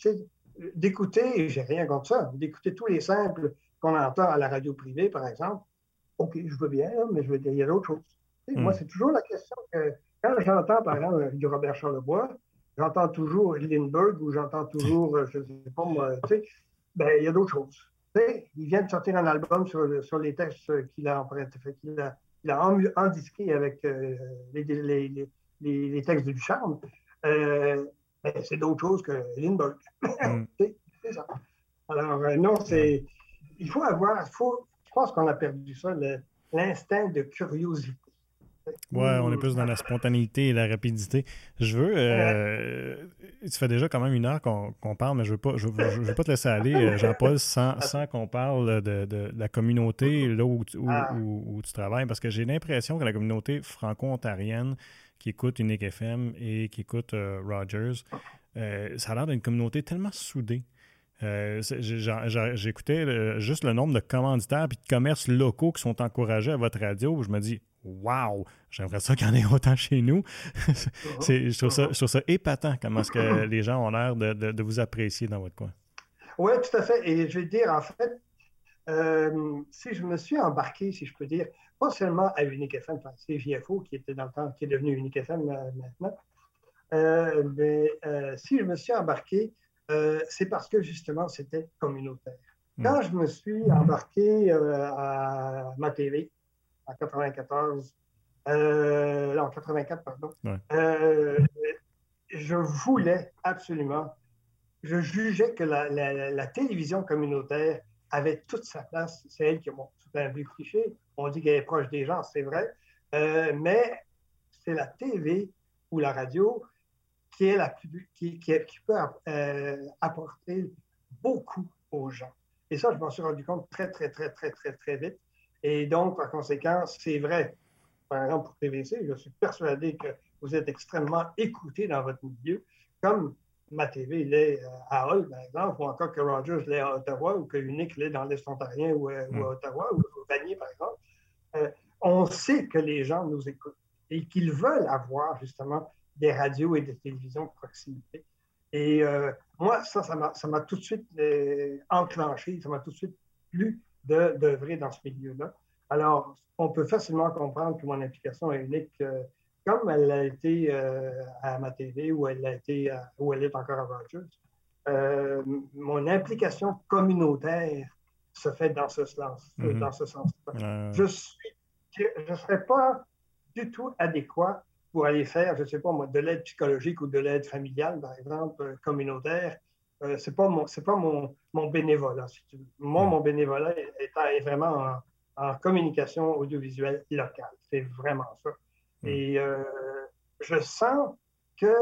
d'écouter, et j'ai rien contre ça, d'écouter tous les simples qu'on entend à la radio privée, par exemple. OK, je veux bien, mais je veux dire, il y a d'autres choses. Moi, hmm. c'est toujours la question que quand j'entends, par exemple, du Robert Charlebois, j'entends toujours Lindbergh ou j'entends toujours, euh, je ne sais pas moi, tu sais, ben, il y a d'autres choses. il vient de sortir un album sur, sur les textes qu'il a emprunté, qu'il a, il a endisqué avec euh, les, les les, textes du charme, euh, c'est d'autres choses que Lindbergh. Mm. c'est ça. Alors, euh, non, c'est. Il faut avoir. Faut, je pense qu'on a perdu ça, l'instinct de curiosité. Ouais, on est plus dans la spontanéité et la rapidité. Je veux. Euh, ça fait déjà quand même une heure qu'on parle, mais je ne veux, pas, je, veux pas te laisser aller, euh, Jean-Paul, sans, sans qu'on parle de, de, la communauté là où, où, ah. où, où tu travailles, parce que j'ai l'impression que la communauté franco-ontarienne qui écoute Unique FM et qui écoute euh, Rogers, euh, ça a l'air d'une communauté tellement soudée. Euh, j'écoutais juste le nombre de commanditaires et de commerces locaux qui sont encouragés à votre radio. Je me dis, waouh, j'aimerais ça qu'il y en ait autant chez nous. je, trouve ça, je, trouve ça, épatant comment est-ce que les gens ont l'air de, de, vous apprécier dans votre coin. Oui, tout à fait. Et je vais dire, en fait, si je me suis embarqué, si je peux dire, pas seulement à Unique FM, c'est JFO qui était dans le temps, qui est devenu Unique FM euh, maintenant. Euh, mais euh, si je me suis embarqué, c'est parce que justement, c'était communautaire. Hmm. Quand je me suis embarqué à ma TV en 94, en 84, pardon, je voulais absolument, je jugeais que la, la télévision communautaire avait toute sa place. C'est elle qui, bon, c'est un vieux cliché, on dit qu'elle est proche des gens, c'est vrai, euh, mais c'est la TV ou la radio qui, est la plus, qui, qui, peut euh, apporter beaucoup aux gens. Et ça, je m'en suis rendu compte très, très, très, très, très, très vite. Et donc, par conséquent, c'est vrai. Par exemple, pour TVC, je suis persuadé que vous êtes extrêmement écouté dans votre milieu, comme ma TV l'est euh, à Hull, par exemple, ou encore que Rogers l'est à Ottawa, ou que Unique l'est dans l'Est ontarien ou, euh, à mm. Ottawa, ou au Vanier, par exemple. Euh, on sait que les gens nous écoutent et qu'ils veulent avoir justement des radios et des télévisions de proximité. Et moi, ça, ça m'a tout de suite enclenché, ça m'a tout de suite plu d'œuvrer dans ce milieu-là. Alors, on peut facilement comprendre que mon implication est unique comme elle a été euh, à ma TV ou elle a été où elle est encore à Rogers, euh, mon implication communautaire se fait dans ce sens, mm-hmm. dans ce sens. Je ne serais pas du tout adéquat pour aller faire, je ne sais pas moi, de l'aide psychologique ou de l'aide familiale, par exemple, euh, communautaire. Euh, c'est pas mon, c'est pas mon, mon bénévolat, si tu veux. Moi, mm. mon bénévolat est, est vraiment en, en, communication audiovisuelle locale. C'est vraiment ça. Mm. Et euh, je sens que,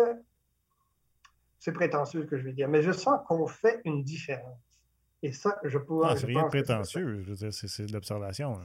c'est prétentieux ce que je vais dire, mais je sens qu'on fait une différence. Et ça, je pourrais. Ah, c'est rien de prétentieux, je veux dire, c'est de l'observation.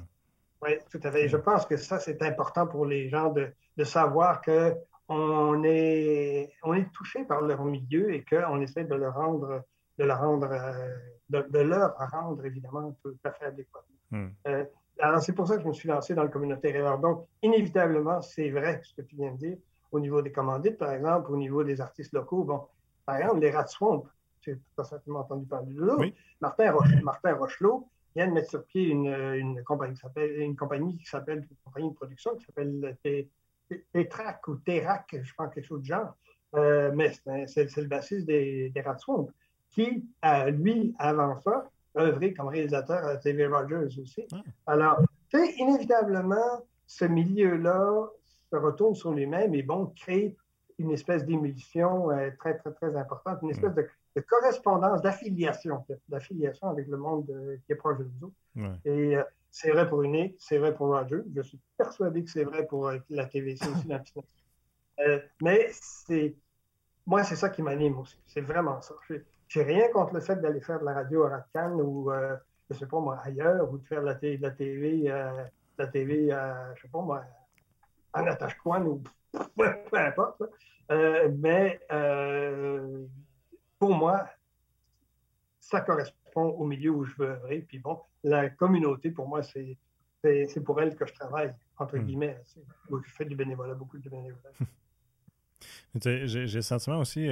Oui, tout à fait. Je mm. pense que ça, c'est important pour les gens de, de savoir que on est, on est touché par leur milieu et qu'on essaie de le rendre, de le rendre, euh, de, leur rendre évidemment tout à fait adéquat. Mm. Euh, alors, c'est pour ça que je me suis lancé dans le communautaire. Alors, donc, inévitablement, c'est vrai ce que tu viens de dire, au niveau des commandites, par exemple, au niveau des artistes locaux. Bon, par exemple, les Rats Swamp, tu as certainement entendu parler de l'eau. Martin, Martin Rochelot vient de mettre sur pied une, une compagnie qui s'appelle, une compagnie qui s'appelle, une compagnie de production qui s'appelle Tétrac ou Térac, je pense quelque chose de genre. Euh, mais c'est le bassiste des, des Rats Swamp qui, lui, avant ça, œuvré comme réalisateur à TV Rogers aussi. Ah. Alors, inévitablement, ce milieu-là se retourne sur lui-même et bon, crée une espèce d'émulsion euh, très, très, très importante, une espèce de, correspondance, d'affiliation, d'affiliation avec le monde euh, qui est proche de nous. Et euh, c'est vrai pour Unique, c'est vrai pour Roger. Je suis persuadé que c'est vrai pour la TVC aussi, la mais c'est moi, c'est ça qui m'anime aussi. C'est vraiment ça. J'ai rien contre le fait d'aller faire de la radio à Ratcan ou, euh, je sais pas moi, ailleurs, ou de faire de la, de la TV, euh, la TV euh, je sais pas moi, en ou peu importe. Mais pour moi, ça correspond au milieu où je veux œuvrer. Puis bon, la communauté, pour moi, c'est pour elle que je travaille, entre hmm. guillemets. Je fais du bénévolat, beaucoup de bénévolat. J'ai le sentiment aussi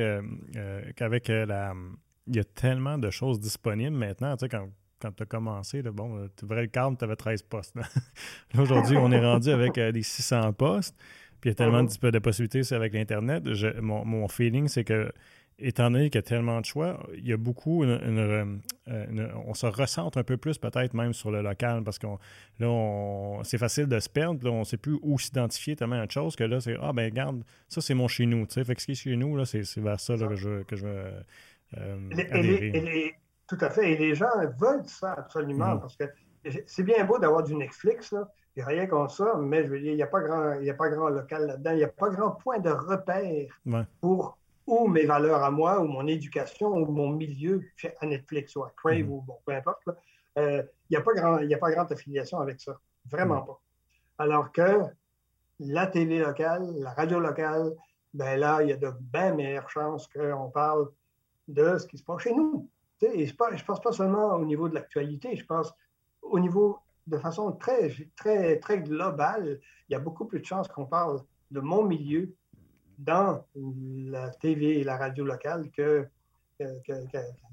qu'avec la, il y a tellement de choses disponibles maintenant. Tu sais, quand, quand tu as commencé, là, bon, euh, tu ouvrais le cadre, tu avais 13 postes. Aujourd'hui, on est rendu avec euh, des 600 postes. Puis il y a tellement de, de possibilités avec l'Internet. Mon, mon, feeling, c'est que, étant donné qu'il y a tellement de choix, il y a beaucoup. Une, euh, on se recentre un peu plus, peut-être même sur le local, parce que là, c'est facile de se perdre. Là, on ne sait plus où s'identifier tellement de choses que là, c'est Ah, ben, regarde, ça, c'est mon chez nous. Fait que ce qui est chez nous, là, c'est, vers ça que je, que je euh, tout à fait. Et les gens veulent ça absolument mm. parce que c'est bien beau d'avoir du Netflix, là. Il n'y a rien comme ça, mais je veux dire, il n'y a, pas grand, il a pas grand local là-dedans. Il n'y a pas grand point de repère pour où mes valeurs à moi, ou mon éducation, ou mon milieu à Netflix ou à Crave, mm. ou bon, peu importe. Euh, il n'y a, pas grand, a pas grande affiliation avec ça. Vraiment mm. pas. Alors que la télé locale, la radio locale, ben là, il y a de bien meilleures chances qu'on parle de ce qui se passe chez nous. Et je ne pense pas seulement au niveau de l'actualité, je pense au niveau de façon très, très, très globale. Il y a beaucoup plus de chances qu'on parle de mon milieu dans la TV et la radio locale que,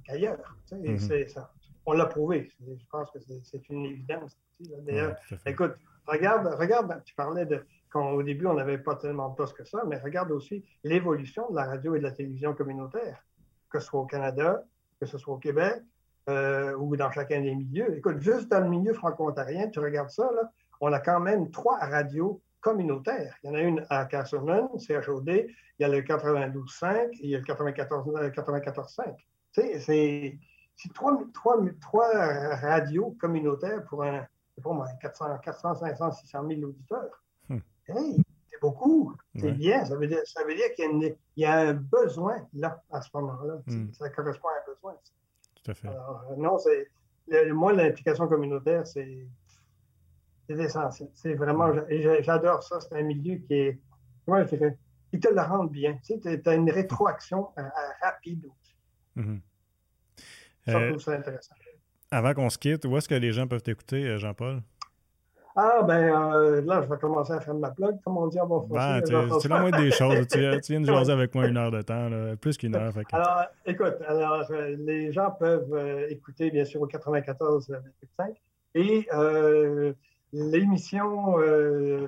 qu'ailleurs. Mm-hmm. On l'a prouvé. Je pense que c'est une évidence. D'ailleurs, écoute, regarde, regarde, tu parlais de quand au début on n'avait pas tellement de postes que ça, mais regarde aussi l'évolution de la radio et de la télévision communautaire que ce soit au Canada, que ce soit au Québec euh, ou dans chacun des milieux. Écoute, juste dans le milieu franco-ontarien, tu regardes ça, là, on a quand même trois radios communautaires. Il y en a une à Castleman, CHOD, il y a le 92.5 et il y a le 94.5. 94, euh, tu sais, c'est trois, trois, trois, radios communautaires pour un, pour moi, 400, 400, 500, 600 000 auditeurs. Hmm. Hey, beaucoup. C'est bien. Ça veut dire, ça veut dire qu'il y, a un besoin là, à ce moment-là. Hmm. Ça correspond à un besoin. Tout à fait. Alors, euh, non, moi, l'implication communautaire, c'est essentiel. C'est vraiment, j'adore ça. C'est un milieu qui est, comment je dirais, qui te le rend bien. Tu sais, as une rétroaction euh, rapide aussi. Mm-hmm. Ça, je trouve ça intéressant. Avant qu'on se quitte, où est-ce que les gens peuvent t'écouter, Jean-Paul? Ah, ben euh, là, je vais commencer à faire de ma plug, comme on dit en bon français. Ben, c'est la moindre des choses. tu, viens de jaser avec moi une heure de temps, plus qu'une heure. Alors, écoute, alors, euh, les gens peuvent euh, écouter, bien sûr, au 94.5. Et l'émission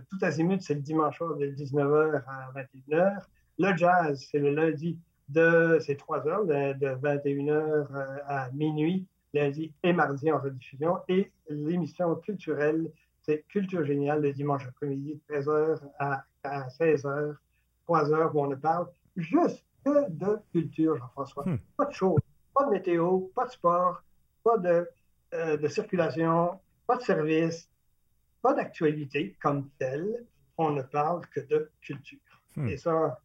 Tout Azimut, c'est le dimanche soir de 19h à 21h. Le jazz, c'est le lundi de, c'est 3 heures, de 21h à minuit, lundi et mardi en rediffusion. Et l'émission culturelle, c'est Culture Géniale le dimanche après-midi, 13h à, 16h, 3h, où on ne parle juste que de culture, Jean-François. Hmm. Pas de choses, pas de météo, pas de sport, pas de, euh, de circulation, pas de service, pas d'actualité comme telle. On ne parle que de culture. Hmm. Et ça,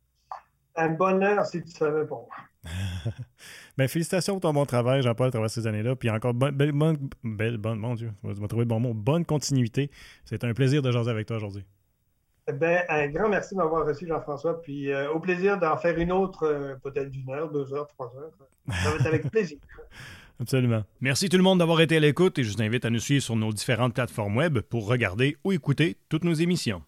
un bonheur si tu savais pour moi. ben, félicitations pour ton bon travail, Jean-Paul, à travers ces années-là. Puis encore, bonne, belle, bonne, belle, bonne, mon Dieu, je vais trouver le bon mot, bonne continuité. C'est un plaisir de jaser avec toi aujourd'hui. Ben, un grand merci de m'avoir reçu, Jean-François. Puis euh, au plaisir d'en faire une autre, euh, peut-être d'une heure, deux heures, trois heures. Ça va être avec plaisir. Absolument. Merci tout le monde d'avoir été à l'écoute et je vous invite à nous suivre sur nos différentes plateformes web pour regarder ou écouter toutes nos émissions.